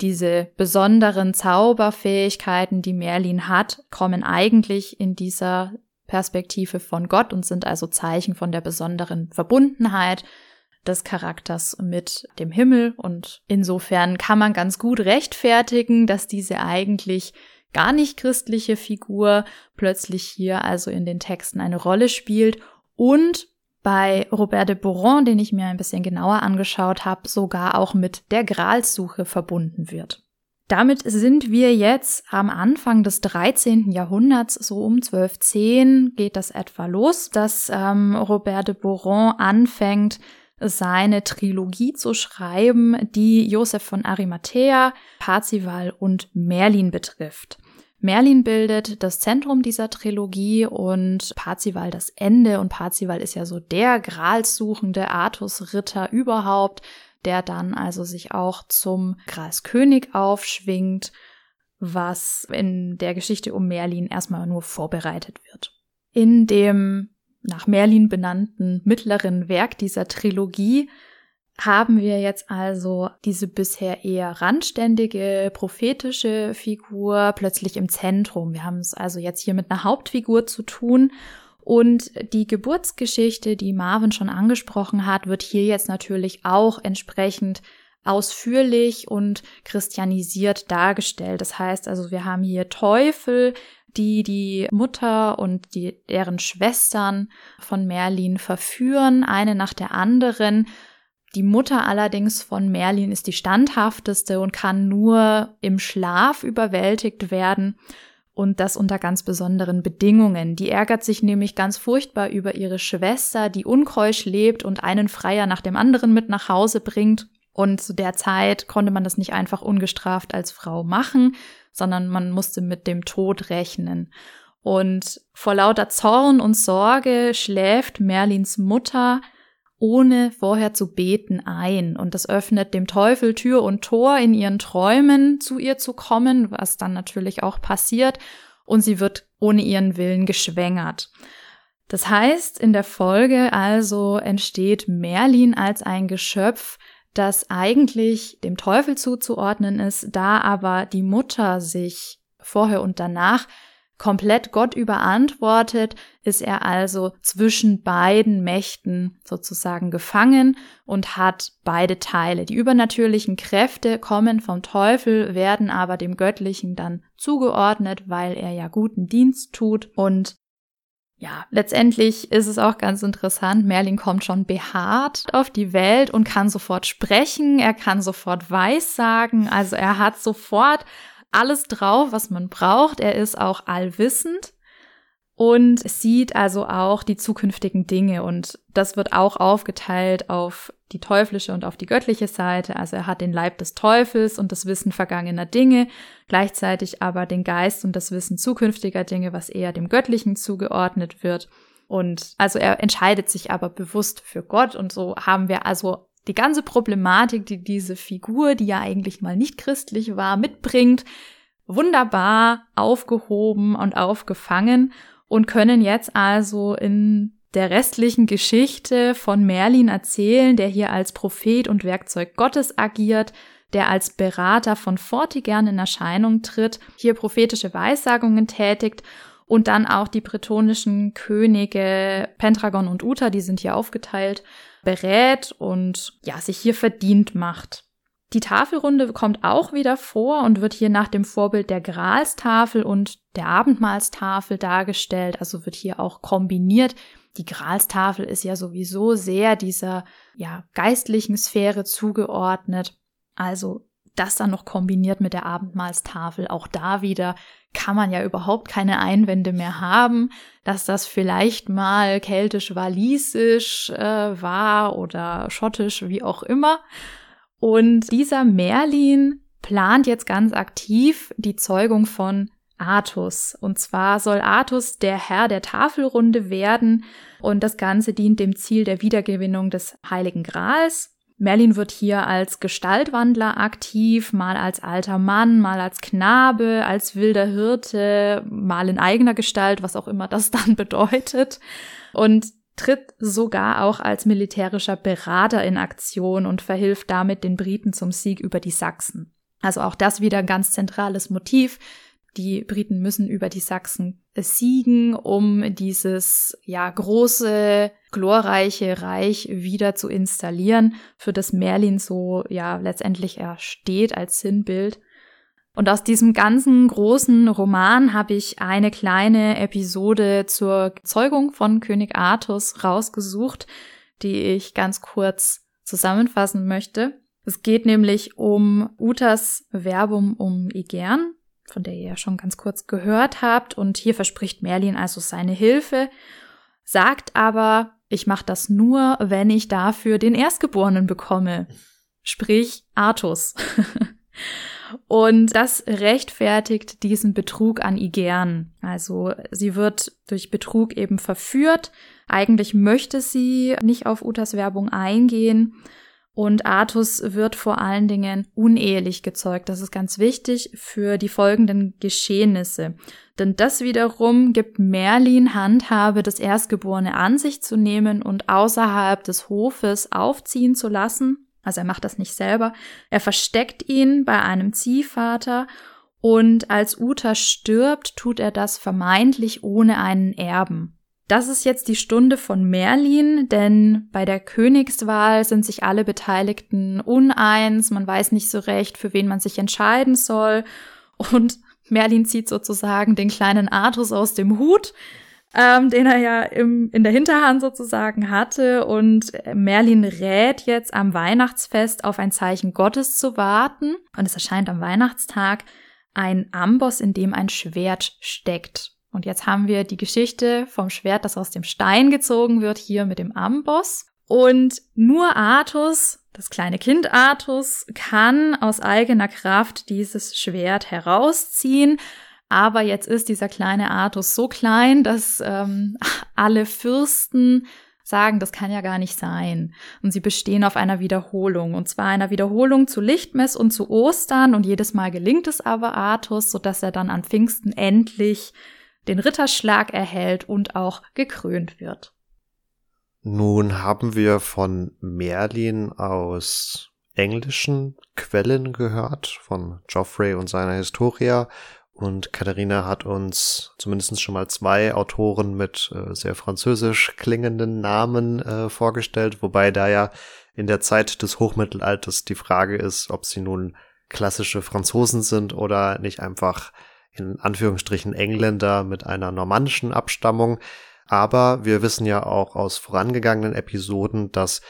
S2: diese besonderen Zauberfähigkeiten, die Merlin hat, kommen eigentlich in dieser Perspektive von Gott und sind also Zeichen von der besonderen Verbundenheit des Charakters mit dem Himmel. Und insofern kann man ganz gut rechtfertigen, dass diese eigentlich gar nicht christliche Figur plötzlich hier also in den Texten eine Rolle spielt und bei Robert de Boron, den ich mir ein bisschen genauer angeschaut habe, sogar auch mit der Gralssuche verbunden wird. Damit sind wir jetzt am Anfang des 13. Jahrhunderts, so um 1210 geht das etwa los, dass ähm, Robert de Boron anfängt, seine Trilogie zu schreiben, die Josef von Arimathea, Parzival und Merlin betrifft. Merlin bildet das Zentrum dieser Trilogie und Parzival das Ende. Und Parzival ist ja so der gralssuchende Artusritter überhaupt, der dann also sich auch zum Gralskönig aufschwingt, was in der Geschichte um Merlin erstmal nur vorbereitet wird. In dem nach Merlin benannten mittleren Werk dieser Trilogie haben wir jetzt also diese bisher eher randständige prophetische Figur plötzlich im Zentrum. Wir haben es also jetzt hier mit einer Hauptfigur zu tun und die Geburtsgeschichte, die Marvin schon angesprochen hat, wird hier jetzt natürlich auch entsprechend ausführlich und christianisiert dargestellt. Das heißt also, wir haben hier Teufel, die die Mutter und die, deren Schwestern von Merlin verführen, eine nach der anderen die Mutter allerdings von Merlin ist die standhafteste und kann nur im Schlaf überwältigt werden und das unter ganz besonderen Bedingungen. Die ärgert sich nämlich ganz furchtbar über ihre Schwester, die unkeusch lebt und einen Freier nach dem anderen mit nach Hause bringt. Und zu der Zeit konnte man das nicht einfach ungestraft als Frau machen, sondern man musste mit dem Tod rechnen. Und vor lauter Zorn und Sorge schläft Merlins Mutter ohne vorher zu beten ein. Und das öffnet dem Teufel Tür und Tor in ihren Träumen zu ihr zu kommen, was dann natürlich auch passiert. Und sie wird ohne ihren Willen geschwängert. Das heißt, in der Folge also entsteht Merlin als ein Geschöpf, das eigentlich dem Teufel zuzuordnen ist, da aber die Mutter sich vorher und danach komplett Gott überantwortet, ist er also zwischen beiden Mächten sozusagen gefangen und hat beide Teile. Die übernatürlichen Kräfte kommen vom Teufel, werden aber dem Göttlichen dann zugeordnet, weil er ja guten Dienst tut und ja, letztendlich ist es auch ganz interessant. Merlin kommt schon behaart auf die Welt und kann sofort sprechen. Er kann sofort Weissagen. Also er hat sofort alles drauf, was man braucht. Er ist auch allwissend und sieht also auch die zukünftigen Dinge. Und das wird auch aufgeteilt auf die teuflische und auf die göttliche Seite. Also er hat den Leib des Teufels und das Wissen vergangener Dinge, gleichzeitig aber den Geist und das Wissen zukünftiger Dinge, was eher dem Göttlichen zugeordnet wird. Und also er entscheidet sich aber bewusst für Gott und so haben wir also die ganze Problematik, die diese Figur, die ja eigentlich mal nicht christlich war, mitbringt, wunderbar aufgehoben und aufgefangen und können jetzt also in der restlichen Geschichte von Merlin erzählen, der hier als Prophet und Werkzeug Gottes agiert, der als Berater von Vortigern in Erscheinung tritt, hier prophetische Weissagungen tätigt und dann auch die bretonischen Könige Pendragon und Uta, die sind hier aufgeteilt, berät und ja, sich hier verdient macht. Die Tafelrunde kommt auch wieder vor und wird hier nach dem Vorbild der Gralstafel und der Abendmahlstafel dargestellt, also wird hier auch kombiniert. Die Gralstafel ist ja sowieso sehr dieser ja geistlichen Sphäre zugeordnet. Also das dann noch kombiniert mit der Abendmahlstafel, auch da wieder kann man ja überhaupt keine Einwände mehr haben, dass das vielleicht mal keltisch-walisisch äh, war oder schottisch, wie auch immer. Und dieser Merlin plant jetzt ganz aktiv die Zeugung von Artus. Und zwar soll Artus der Herr der Tafelrunde werden und das Ganze dient dem Ziel der Wiedergewinnung des Heiligen Grals. Merlin wird hier als Gestaltwandler aktiv, mal als alter Mann, mal als Knabe, als wilder Hirte, mal in eigener Gestalt, was auch immer das dann bedeutet. Und tritt sogar auch als militärischer Berater in Aktion und verhilft damit den Briten zum Sieg über die Sachsen. Also auch das wieder ein ganz zentrales Motiv. Die Briten müssen über die Sachsen siegen, um dieses ja große, glorreiche Reich wieder zu installieren, für das Merlin so ja letztendlich ersteht als Sinnbild. Und aus diesem ganzen großen Roman habe ich eine kleine Episode zur Zeugung von König Artus rausgesucht, die ich ganz kurz zusammenfassen möchte. Es geht nämlich um Utas Werbung um Igern, von der ihr ja schon ganz kurz gehört habt. Und hier verspricht Merlin also seine Hilfe, sagt aber, ich mache das nur, wenn ich dafür den Erstgeborenen bekomme. Sprich Artus. Und das rechtfertigt diesen Betrug an Igern. Also sie wird durch Betrug eben verführt. Eigentlich möchte sie nicht auf Utas Werbung eingehen, und Artus wird vor allen Dingen unehelich gezeugt. Das ist ganz wichtig für die folgenden Geschehnisse. Denn das wiederum gibt Merlin Handhabe, das Erstgeborene an sich zu nehmen und außerhalb des Hofes aufziehen zu lassen. Also er macht das nicht selber. Er versteckt ihn bei einem Ziehvater und als Uta stirbt, tut er das vermeintlich ohne einen Erben. Das ist jetzt die Stunde von Merlin, denn bei der Königswahl sind sich alle Beteiligten uneins, man weiß nicht so recht, für wen man sich entscheiden soll. Und Merlin zieht sozusagen den kleinen Artus aus dem Hut, ähm, den er ja im, in der Hinterhand sozusagen hatte. Und Merlin rät jetzt am Weihnachtsfest auf ein Zeichen Gottes zu warten. Und es erscheint am Weihnachtstag ein Amboss, in dem ein Schwert steckt. Und jetzt haben wir die Geschichte vom Schwert, das aus dem Stein gezogen wird, hier mit dem Amboss. Und nur Artus, das kleine Kind Artus, kann aus eigener Kraft dieses Schwert herausziehen. Aber jetzt ist dieser kleine Artus so klein, dass ähm, alle Fürsten sagen, das kann ja gar nicht sein. Und sie bestehen auf einer Wiederholung. Und zwar einer Wiederholung zu Lichtmess und zu Ostern. Und jedes Mal gelingt es aber Artus, sodass er dann an Pfingsten endlich den Ritterschlag erhält und auch gekrönt wird.
S1: Nun haben wir von Merlin aus englischen Quellen gehört, von Geoffrey und seiner Historia. Und Katharina hat uns zumindest schon mal zwei Autoren mit äh, sehr französisch klingenden Namen äh, vorgestellt, wobei da ja in der Zeit des Hochmittelalters die Frage ist, ob sie nun klassische Franzosen sind oder nicht einfach in Anführungsstrichen Engländer mit einer normannischen Abstammung. Aber wir wissen ja auch aus vorangegangenen Episoden, dass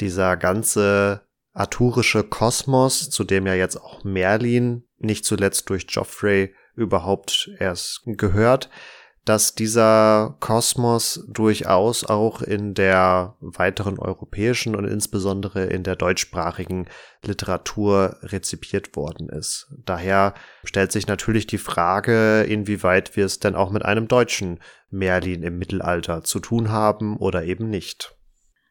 S1: dieser ganze arturische Kosmos, zu dem ja jetzt auch Merlin nicht zuletzt durch Geoffrey überhaupt erst gehört, dass dieser Kosmos durchaus auch in der weiteren europäischen und insbesondere in der deutschsprachigen Literatur rezipiert worden ist. Daher stellt sich natürlich die Frage, inwieweit wir es denn auch mit einem deutschen Merlin im Mittelalter zu tun haben oder eben nicht.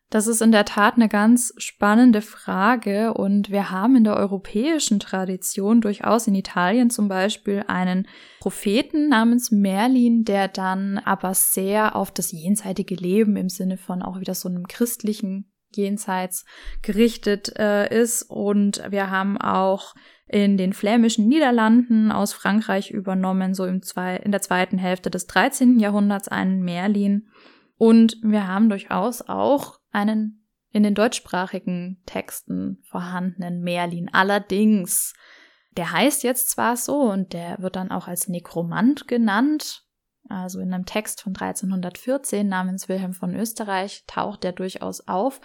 S2: Das ist in der Tat eine ganz spannende Frage und wir haben in der europäischen Tradition durchaus in Italien zum Beispiel einen Propheten namens Merlin, der dann aber sehr auf das jenseitige Leben im Sinne von auch wieder so einem christlichen Jenseits gerichtet äh, ist und wir haben auch in den flämischen Niederlanden aus Frankreich übernommen, so im zwei, in der zweiten Hälfte des 13. Jahrhunderts einen Merlin. Und wir haben durchaus auch einen in den deutschsprachigen Texten vorhandenen Merlin. Allerdings, der heißt jetzt zwar so und der wird dann auch als Nekromant genannt. Also in einem Text von 1314 namens Wilhelm von Österreich taucht der durchaus auf.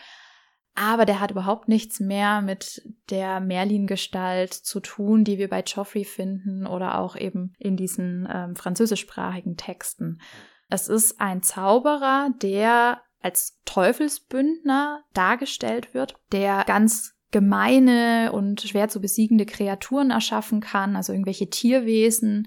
S2: aber der hat überhaupt nichts mehr mit der Merlin-Gestalt zu tun, die wir bei Joffrey finden oder auch eben in diesen ähm, französischsprachigen Texten. Es ist ein Zauberer, der als Teufelsbündner dargestellt wird, der ganz gemeine und schwer zu besiegende Kreaturen erschaffen kann, also irgendwelche Tierwesen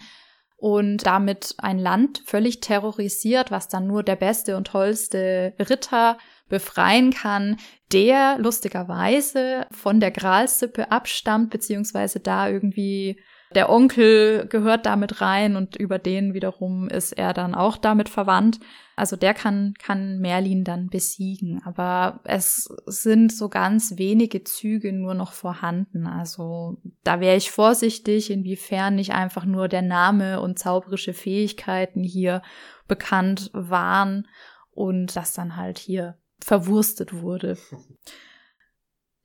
S2: und damit ein Land völlig terrorisiert, was dann nur der beste und tollste Ritter befreien kann, der lustigerweise von der Gralsippe abstammt, beziehungsweise da irgendwie der Onkel gehört damit rein und über den wiederum ist er dann auch damit verwandt. Also der kann, kann Merlin dann besiegen. Aber es sind so ganz wenige Züge nur noch vorhanden. Also da wäre ich vorsichtig, inwiefern nicht einfach nur der Name und zauberische Fähigkeiten hier bekannt waren und das dann halt hier verwurstet wurde.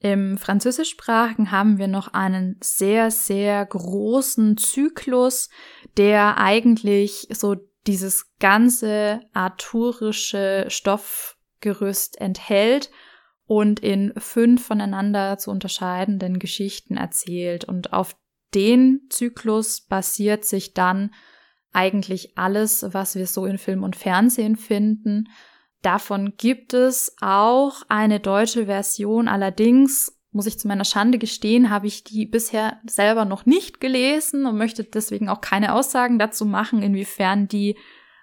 S2: Im Französischsprachigen haben wir noch einen sehr, sehr großen Zyklus, der eigentlich so dieses ganze arthurische Stoffgerüst enthält und in fünf voneinander zu unterscheidenden Geschichten erzählt. Und auf den Zyklus basiert sich dann eigentlich alles, was wir so in Film und Fernsehen finden. Davon gibt es auch eine deutsche Version. Allerdings muss ich zu meiner Schande gestehen, habe ich die bisher selber noch nicht gelesen und möchte deswegen auch keine Aussagen dazu machen, inwiefern die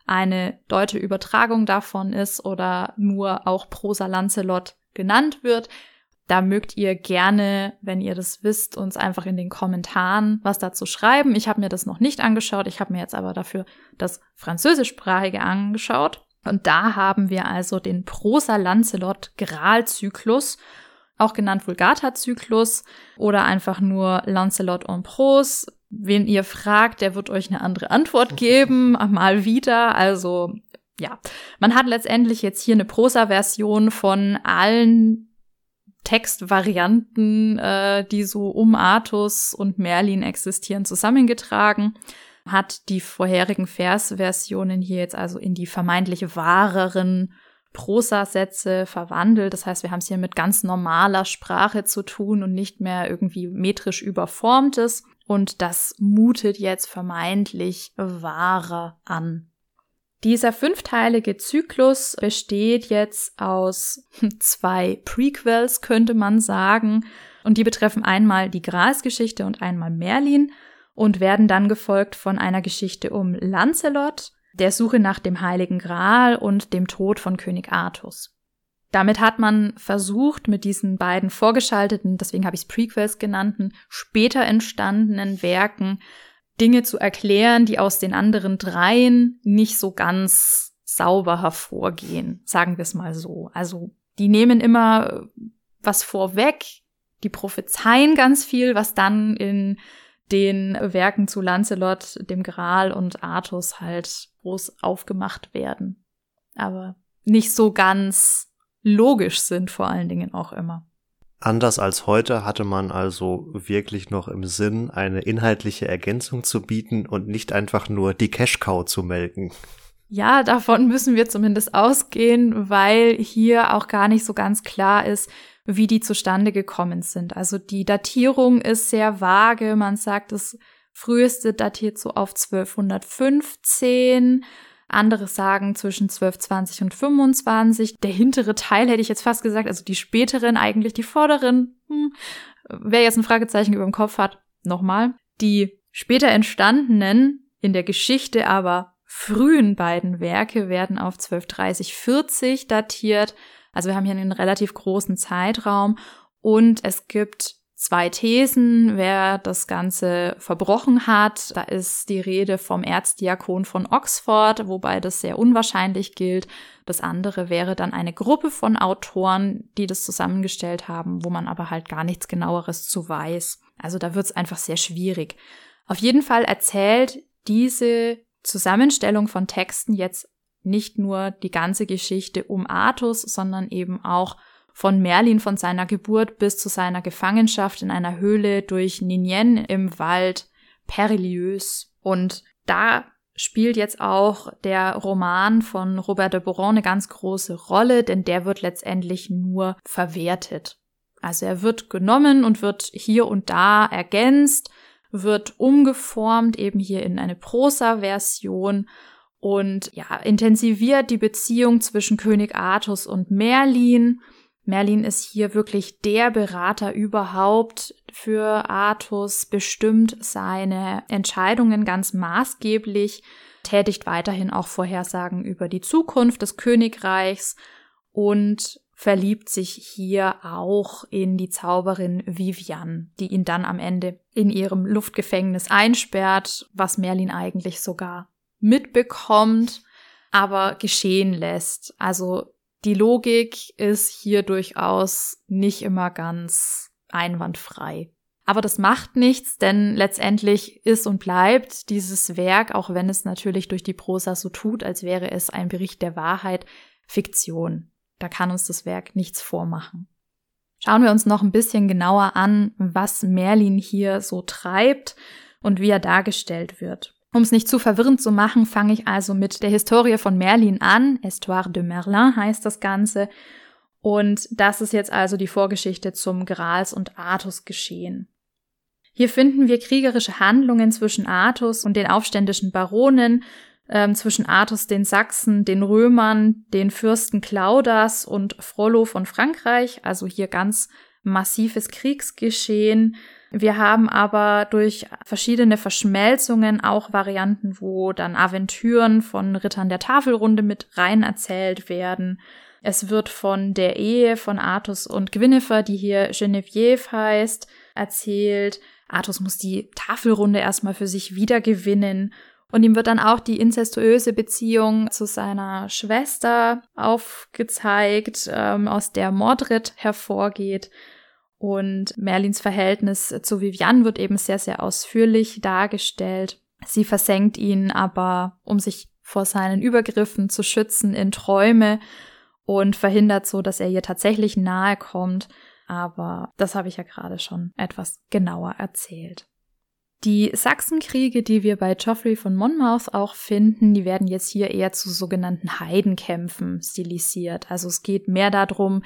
S2: eine deutsche Übertragung davon ist oder nur auch Prosa Lancelot genannt wird. Da mögt ihr gerne, wenn ihr das wisst, uns einfach in den Kommentaren was dazu schreiben. Ich habe mir das noch nicht angeschaut, ich habe mir jetzt aber dafür das französischsprachige angeschaut. Und da haben wir also den Prosa-Lancelot-Graal-Zyklus, auch genannt Vulgata-Zyklus oder einfach nur Lancelot en Prose. Wen ihr fragt, der wird euch eine andere Antwort geben, mal wieder. Also ja, man hat letztendlich jetzt hier eine Prosa-Version von allen Textvarianten, äh, die so um Artus und Merlin existieren, zusammengetragen hat die vorherigen Versversionen hier jetzt also in die vermeintlich wahreren Prosasätze verwandelt. Das heißt, wir haben es hier mit ganz normaler Sprache zu tun und nicht mehr irgendwie metrisch überformtes. Und das mutet jetzt vermeintlich wahrer an. Dieser fünfteilige Zyklus besteht jetzt aus zwei Prequels, könnte man sagen. Und die betreffen einmal die Gralsgeschichte und einmal Merlin und werden dann gefolgt von einer Geschichte um Lancelot, der Suche nach dem Heiligen Gral und dem Tod von König Artus. Damit hat man versucht, mit diesen beiden vorgeschalteten, deswegen habe ich es Prequels genannten, später entstandenen Werken Dinge zu erklären, die aus den anderen dreien nicht so ganz sauber hervorgehen, sagen wir es mal so. Also die nehmen immer was vorweg, die prophezeien ganz viel, was dann in den Werken zu Lancelot, dem Gral und Artus halt groß aufgemacht werden. Aber nicht so ganz logisch sind vor allen Dingen auch immer.
S1: Anders als heute hatte man also wirklich noch im Sinn, eine inhaltliche Ergänzung zu bieten und nicht einfach nur die Cash-Cow zu melken.
S2: Ja, davon müssen wir zumindest ausgehen, weil hier auch gar nicht so ganz klar ist, wie die zustande gekommen sind. Also die Datierung ist sehr vage. Man sagt, das früheste datiert so auf 1215. Andere sagen zwischen 1220 und 25. Der hintere Teil hätte ich jetzt fast gesagt, also die späteren, eigentlich die vorderen. Hm. Wer jetzt ein Fragezeichen über dem Kopf hat, nochmal. Die später entstandenen, in der Geschichte aber frühen beiden Werke werden auf 1230, 40 datiert. Also wir haben hier einen relativ großen Zeitraum und es gibt zwei Thesen, wer das Ganze verbrochen hat. Da ist die Rede vom Erzdiakon von Oxford, wobei das sehr unwahrscheinlich gilt. Das andere wäre dann eine Gruppe von Autoren, die das zusammengestellt haben, wo man aber halt gar nichts genaueres zu weiß. Also da wird es einfach sehr schwierig. Auf jeden Fall erzählt diese Zusammenstellung von Texten jetzt nicht nur die ganze Geschichte um Artus, sondern eben auch von Merlin von seiner Geburt bis zu seiner Gefangenschaft in einer Höhle durch Ninien im Wald Perilieux. Und da spielt jetzt auch der Roman von Robert de Boron eine ganz große Rolle, denn der wird letztendlich nur verwertet. Also er wird genommen und wird hier und da ergänzt, wird umgeformt, eben hier in eine Prosa-Version und ja, intensiviert die Beziehung zwischen König Artus und Merlin. Merlin ist hier wirklich der Berater überhaupt für Artus, bestimmt seine Entscheidungen ganz maßgeblich, tätigt weiterhin auch Vorhersagen über die Zukunft des Königreichs und verliebt sich hier auch in die Zauberin Vivian, die ihn dann am Ende in ihrem Luftgefängnis einsperrt, was Merlin eigentlich sogar mitbekommt, aber geschehen lässt. Also die Logik ist hier durchaus nicht immer ganz einwandfrei. Aber das macht nichts, denn letztendlich ist und bleibt dieses Werk, auch wenn es natürlich durch die Prosa so tut, als wäre es ein Bericht der Wahrheit, Fiktion. Da kann uns das Werk nichts vormachen. Schauen wir uns noch ein bisschen genauer an, was Merlin hier so treibt und wie er dargestellt wird. Um es nicht zu verwirrend zu machen, fange ich also mit der Historie von Merlin an. Histoire de Merlin heißt das Ganze. Und das ist jetzt also die Vorgeschichte zum Grals und Artus geschehen. Hier finden wir kriegerische Handlungen zwischen Artus und den aufständischen Baronen, ähm, zwischen Artus den Sachsen, den Römern, den Fürsten Claudas und Frollo von Frankreich, also hier ganz massives Kriegsgeschehen. Wir haben aber durch verschiedene Verschmelzungen auch Varianten, wo dann Aventüren von Rittern der Tafelrunde mit rein erzählt werden. Es wird von der Ehe von Artus und Gwynnefer, die hier Genevieve heißt, erzählt. Artus muss die Tafelrunde erstmal für sich wiedergewinnen. Und ihm wird dann auch die inzestuöse Beziehung zu seiner Schwester aufgezeigt, ähm, aus der Mordred hervorgeht. Und Merlins Verhältnis zu Vivian wird eben sehr, sehr ausführlich dargestellt. Sie versenkt ihn aber, um sich vor seinen Übergriffen zu schützen, in Träume und verhindert so, dass er ihr tatsächlich nahe kommt. Aber das habe ich ja gerade schon etwas genauer erzählt. Die Sachsenkriege, die wir bei Geoffrey von Monmouth auch finden, die werden jetzt hier eher zu sogenannten Heidenkämpfen stilisiert. Also es geht mehr darum,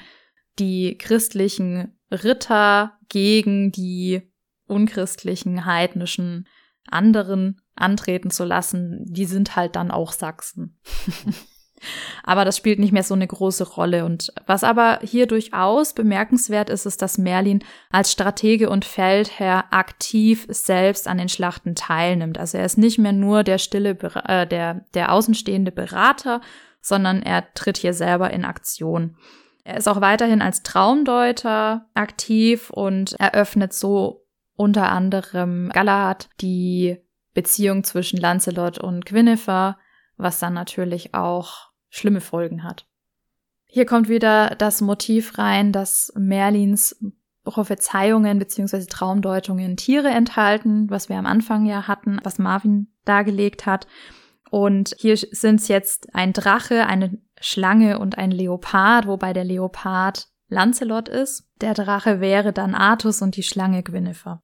S2: die christlichen Ritter gegen die unchristlichen, heidnischen anderen antreten zu lassen, die sind halt dann auch Sachsen. aber das spielt nicht mehr so eine große Rolle. Und was aber hier durchaus bemerkenswert ist, ist, dass Merlin als Stratege und Feldherr aktiv selbst an den Schlachten teilnimmt. Also er ist nicht mehr nur der stille, äh, der, der außenstehende Berater, sondern er tritt hier selber in Aktion. Er ist auch weiterhin als Traumdeuter aktiv und eröffnet so unter anderem Galahad die Beziehung zwischen Lancelot und Gwynnefer, was dann natürlich auch schlimme Folgen hat. Hier kommt wieder das Motiv rein, dass Merlins Prophezeiungen bzw. Traumdeutungen Tiere enthalten, was wir am Anfang ja hatten, was Marvin dargelegt hat. Und hier sind es jetzt ein Drache, eine Schlange und ein Leopard, wobei der Leopard Lancelot ist. Der Drache wäre dann Artus und die Schlange Gwynnefer.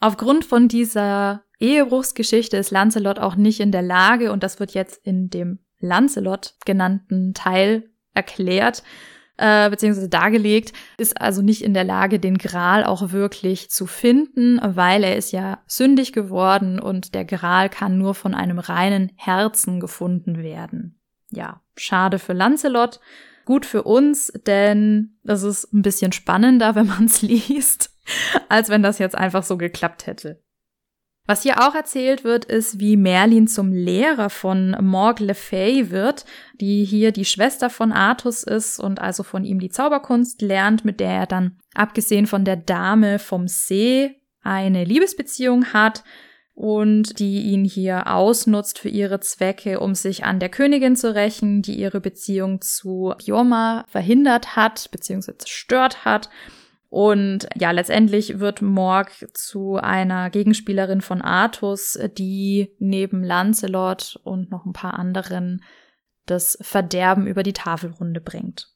S2: Aufgrund von dieser Ehebruchsgeschichte ist Lancelot auch nicht in der Lage, und das wird jetzt in dem Lancelot genannten Teil erklärt, äh, beziehungsweise dargelegt, ist also nicht in der Lage, den Gral auch wirklich zu finden, weil er ist ja sündig geworden und der Gral kann nur von einem reinen Herzen gefunden werden ja, schade für Lancelot, gut für uns, denn das ist ein bisschen spannender, wenn man es liest, als wenn das jetzt einfach so geklappt hätte. Was hier auch erzählt wird, ist, wie Merlin zum Lehrer von Morg Le Fay wird, die hier die Schwester von Artus ist und also von ihm die Zauberkunst lernt, mit der er dann, abgesehen von der Dame vom See, eine Liebesbeziehung hat und die ihn hier ausnutzt für ihre Zwecke, um sich an der Königin zu rächen, die ihre Beziehung zu Bioma verhindert hat bzw. zerstört hat. Und ja, letztendlich wird Morg zu einer Gegenspielerin von Artus, die neben Lancelot und noch ein paar anderen das Verderben über die Tafelrunde bringt.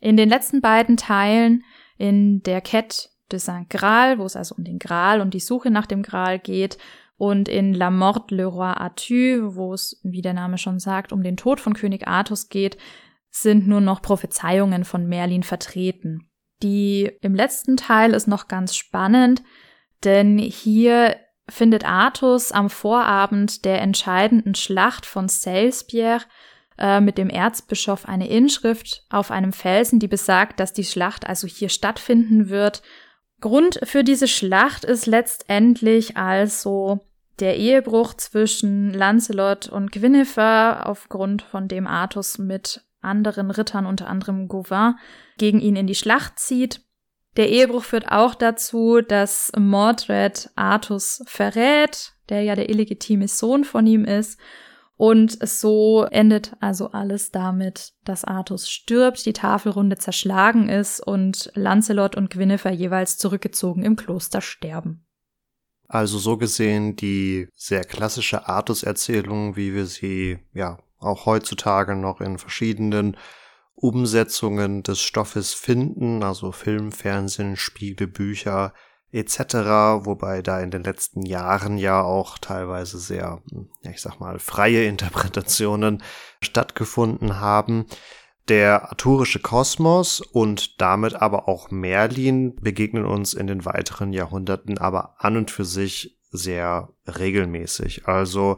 S2: In den letzten beiden Teilen, in der Cat de Saint Graal, wo es also um den Gral und die Suche nach dem Gral geht, Und in La Mort le Roi Arthur, wo es, wie der Name schon sagt, um den Tod von König Artus geht, sind nur noch Prophezeiungen von Merlin vertreten. Die im letzten Teil ist noch ganz spannend, denn hier findet Artus am Vorabend der entscheidenden Schlacht von Salisbury äh, mit dem Erzbischof eine Inschrift auf einem Felsen, die besagt, dass die Schlacht also hier stattfinden wird. Grund für diese Schlacht ist letztendlich also der Ehebruch zwischen Lancelot und Guinevere, aufgrund von dem Artus mit anderen Rittern, unter anderem Gauvin, gegen ihn in die Schlacht zieht. Der Ehebruch führt auch dazu, dass Mordred Artus verrät, der ja der illegitime Sohn von ihm ist. Und so endet also alles damit, dass Artus stirbt, die Tafelrunde zerschlagen ist und Lancelot und Guinevere jeweils zurückgezogen im Kloster sterben.
S1: Also so gesehen die sehr klassische Artus-Erzählung, wie wir sie ja auch heutzutage noch in verschiedenen Umsetzungen des Stoffes finden, also Film, Fernsehen, Spiele, Bücher etc., wobei da in den letzten Jahren ja auch teilweise sehr, ja, ich sag mal, freie Interpretationen stattgefunden haben. Der arthurische Kosmos und damit aber auch Merlin begegnen uns in den weiteren Jahrhunderten aber an und für sich sehr regelmäßig. Also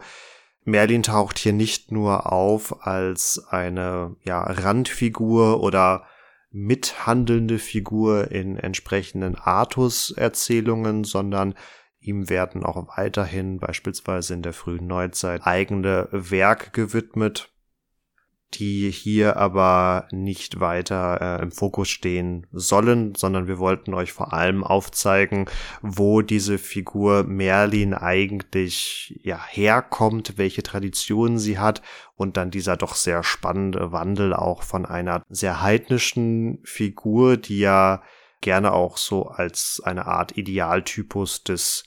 S1: Merlin taucht hier nicht nur auf als eine ja, Randfigur oder mithandelnde Figur in entsprechenden Artus-Erzählungen, sondern ihm werden auch weiterhin beispielsweise in der frühen Neuzeit eigene Werke gewidmet die hier aber nicht weiter äh, im Fokus stehen sollen, sondern wir wollten euch vor allem aufzeigen, wo diese Figur Merlin eigentlich ja herkommt, welche Traditionen sie hat und dann dieser doch sehr spannende Wandel auch von einer sehr heidnischen Figur, die ja gerne auch so als eine Art Idealtypus des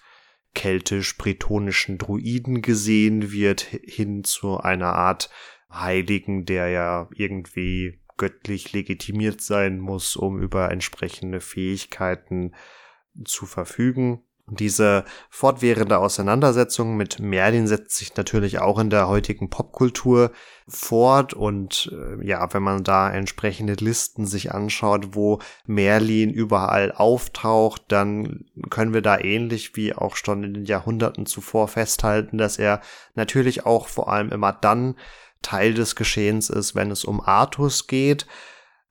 S1: keltisch-bretonischen Druiden gesehen wird, hin zu einer Art Heiligen, der ja irgendwie göttlich legitimiert sein muss, um über entsprechende Fähigkeiten zu verfügen. Diese fortwährende Auseinandersetzung mit Merlin setzt sich natürlich auch in der heutigen Popkultur fort und äh, ja, wenn man da entsprechende Listen sich anschaut, wo Merlin überall auftaucht, dann können wir da ähnlich wie auch schon in den Jahrhunderten zuvor festhalten, dass er natürlich auch vor allem immer dann Teil des Geschehens ist, wenn es um Artus geht.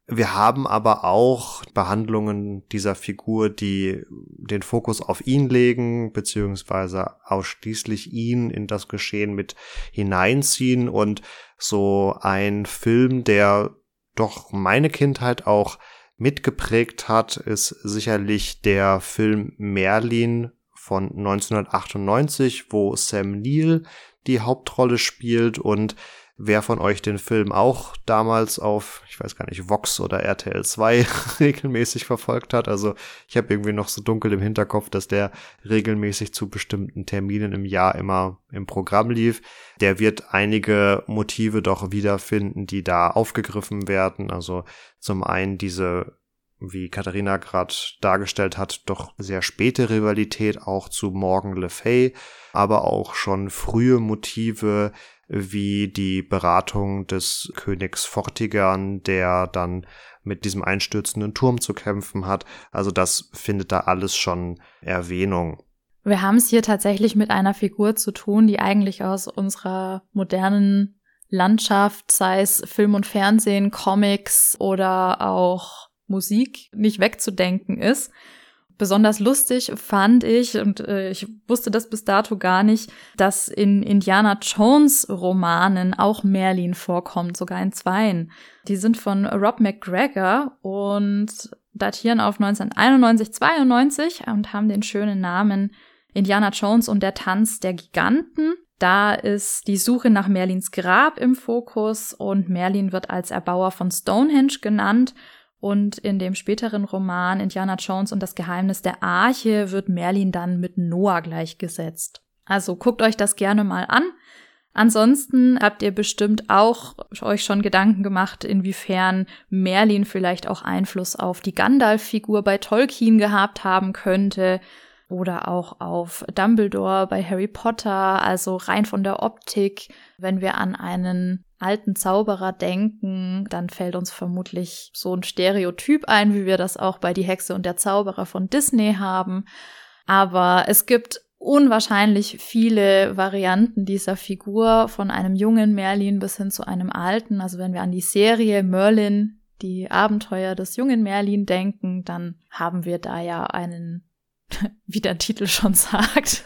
S1: Wir haben aber auch Behandlungen dieser Figur, die den Fokus auf ihn legen, beziehungsweise ausschließlich ihn in das Geschehen mit hineinziehen und so ein Film, der doch meine Kindheit auch mitgeprägt hat, ist sicherlich der Film Merlin von 1998, wo Sam Neill die Hauptrolle spielt und wer von euch den Film auch damals auf, ich weiß gar nicht, Vox oder RTL 2 regelmäßig verfolgt hat. Also ich habe irgendwie noch so dunkel im Hinterkopf, dass der regelmäßig zu bestimmten Terminen im Jahr immer im Programm lief. Der wird einige Motive doch wiederfinden, die da aufgegriffen werden. Also zum einen diese wie Katharina gerade dargestellt hat, doch sehr späte Rivalität auch zu Morgan Le Fay, aber auch schon frühe Motive wie die Beratung des Königs Fortigern, der dann mit diesem einstürzenden Turm zu kämpfen hat. Also das findet da alles schon Erwähnung.
S2: Wir haben es hier tatsächlich mit einer Figur zu tun, die eigentlich aus unserer modernen Landschaft, sei es Film und Fernsehen, Comics oder auch Musik, nicht wegzudenken ist. Besonders lustig fand ich, und äh, ich wusste das bis dato gar nicht, dass in Indiana Jones Romanen auch Merlin vorkommt, sogar in zweien. Die sind von Rob McGregor und datieren auf 1991, 92 und haben den schönen Namen Indiana Jones und der Tanz der Giganten. Da ist die Suche nach Merlins Grab im Fokus und Merlin wird als Erbauer von Stonehenge genannt und in dem späteren Roman Indiana Jones und das Geheimnis der Arche wird Merlin dann mit Noah gleichgesetzt. Also guckt euch das gerne mal an. Ansonsten habt ihr bestimmt auch euch schon Gedanken gemacht, inwiefern Merlin vielleicht auch Einfluss auf die Gandalf-Figur bei Tolkien gehabt haben könnte oder auch auf Dumbledore bei Harry Potter, also rein von der Optik. Wenn wir an einen alten Zauberer denken, dann fällt uns vermutlich so ein Stereotyp ein, wie wir das auch bei Die Hexe und der Zauberer von Disney haben. Aber es gibt unwahrscheinlich viele Varianten dieser Figur, von einem jungen Merlin bis hin zu einem alten. Also wenn wir an die Serie Merlin, die Abenteuer des jungen Merlin denken, dann haben wir da ja einen, wie der Titel schon sagt,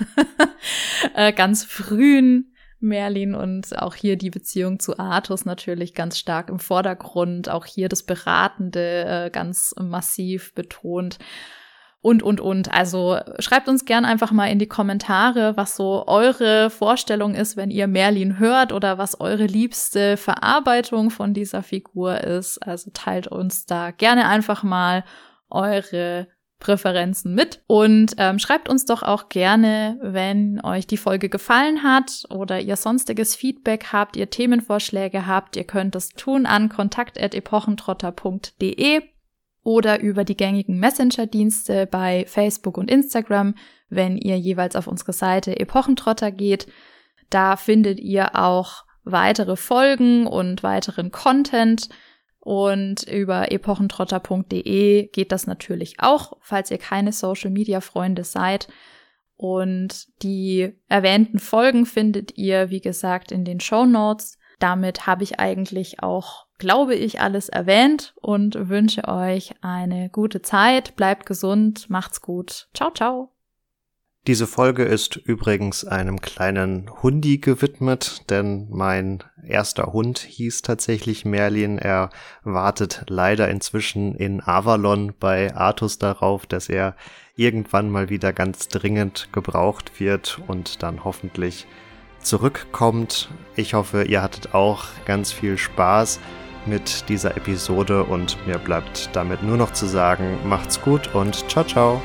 S2: äh, ganz frühen Merlin und auch hier die Beziehung zu Artus natürlich ganz stark im Vordergrund, auch hier das Beratende äh, ganz massiv betont und, und, und. Also schreibt uns gern einfach mal in die Kommentare, was so eure Vorstellung ist, wenn ihr Merlin hört oder was eure liebste Verarbeitung von dieser Figur ist. Also teilt uns da gerne einfach mal eure Präferenzen mit und ähm, schreibt uns doch auch gerne, wenn euch die Folge gefallen hat oder ihr sonstiges Feedback habt, ihr Themenvorschläge habt. Ihr könnt es tun an kontakt.epochentrotter.de oder über die gängigen Messenger-Dienste bei Facebook und Instagram, wenn ihr jeweils auf unsere Seite Epochentrotter geht. Da findet ihr auch weitere Folgen und weiteren Content. Und über epochentrotter.de geht das natürlich auch, falls ihr keine Social-Media-Freunde seid. Und die erwähnten Folgen findet ihr, wie gesagt, in den Show Notes. Damit habe ich eigentlich auch, glaube ich, alles erwähnt und wünsche euch eine gute Zeit. Bleibt gesund, macht's gut. Ciao, ciao.
S1: Diese Folge ist übrigens einem kleinen Hundi gewidmet, denn mein erster Hund hieß tatsächlich Merlin. Er wartet leider inzwischen in Avalon bei Artus darauf, dass er irgendwann mal wieder ganz dringend gebraucht wird und dann hoffentlich zurückkommt. Ich hoffe, ihr hattet auch ganz viel Spaß mit dieser Episode und mir bleibt damit nur noch zu sagen, macht's gut und ciao ciao.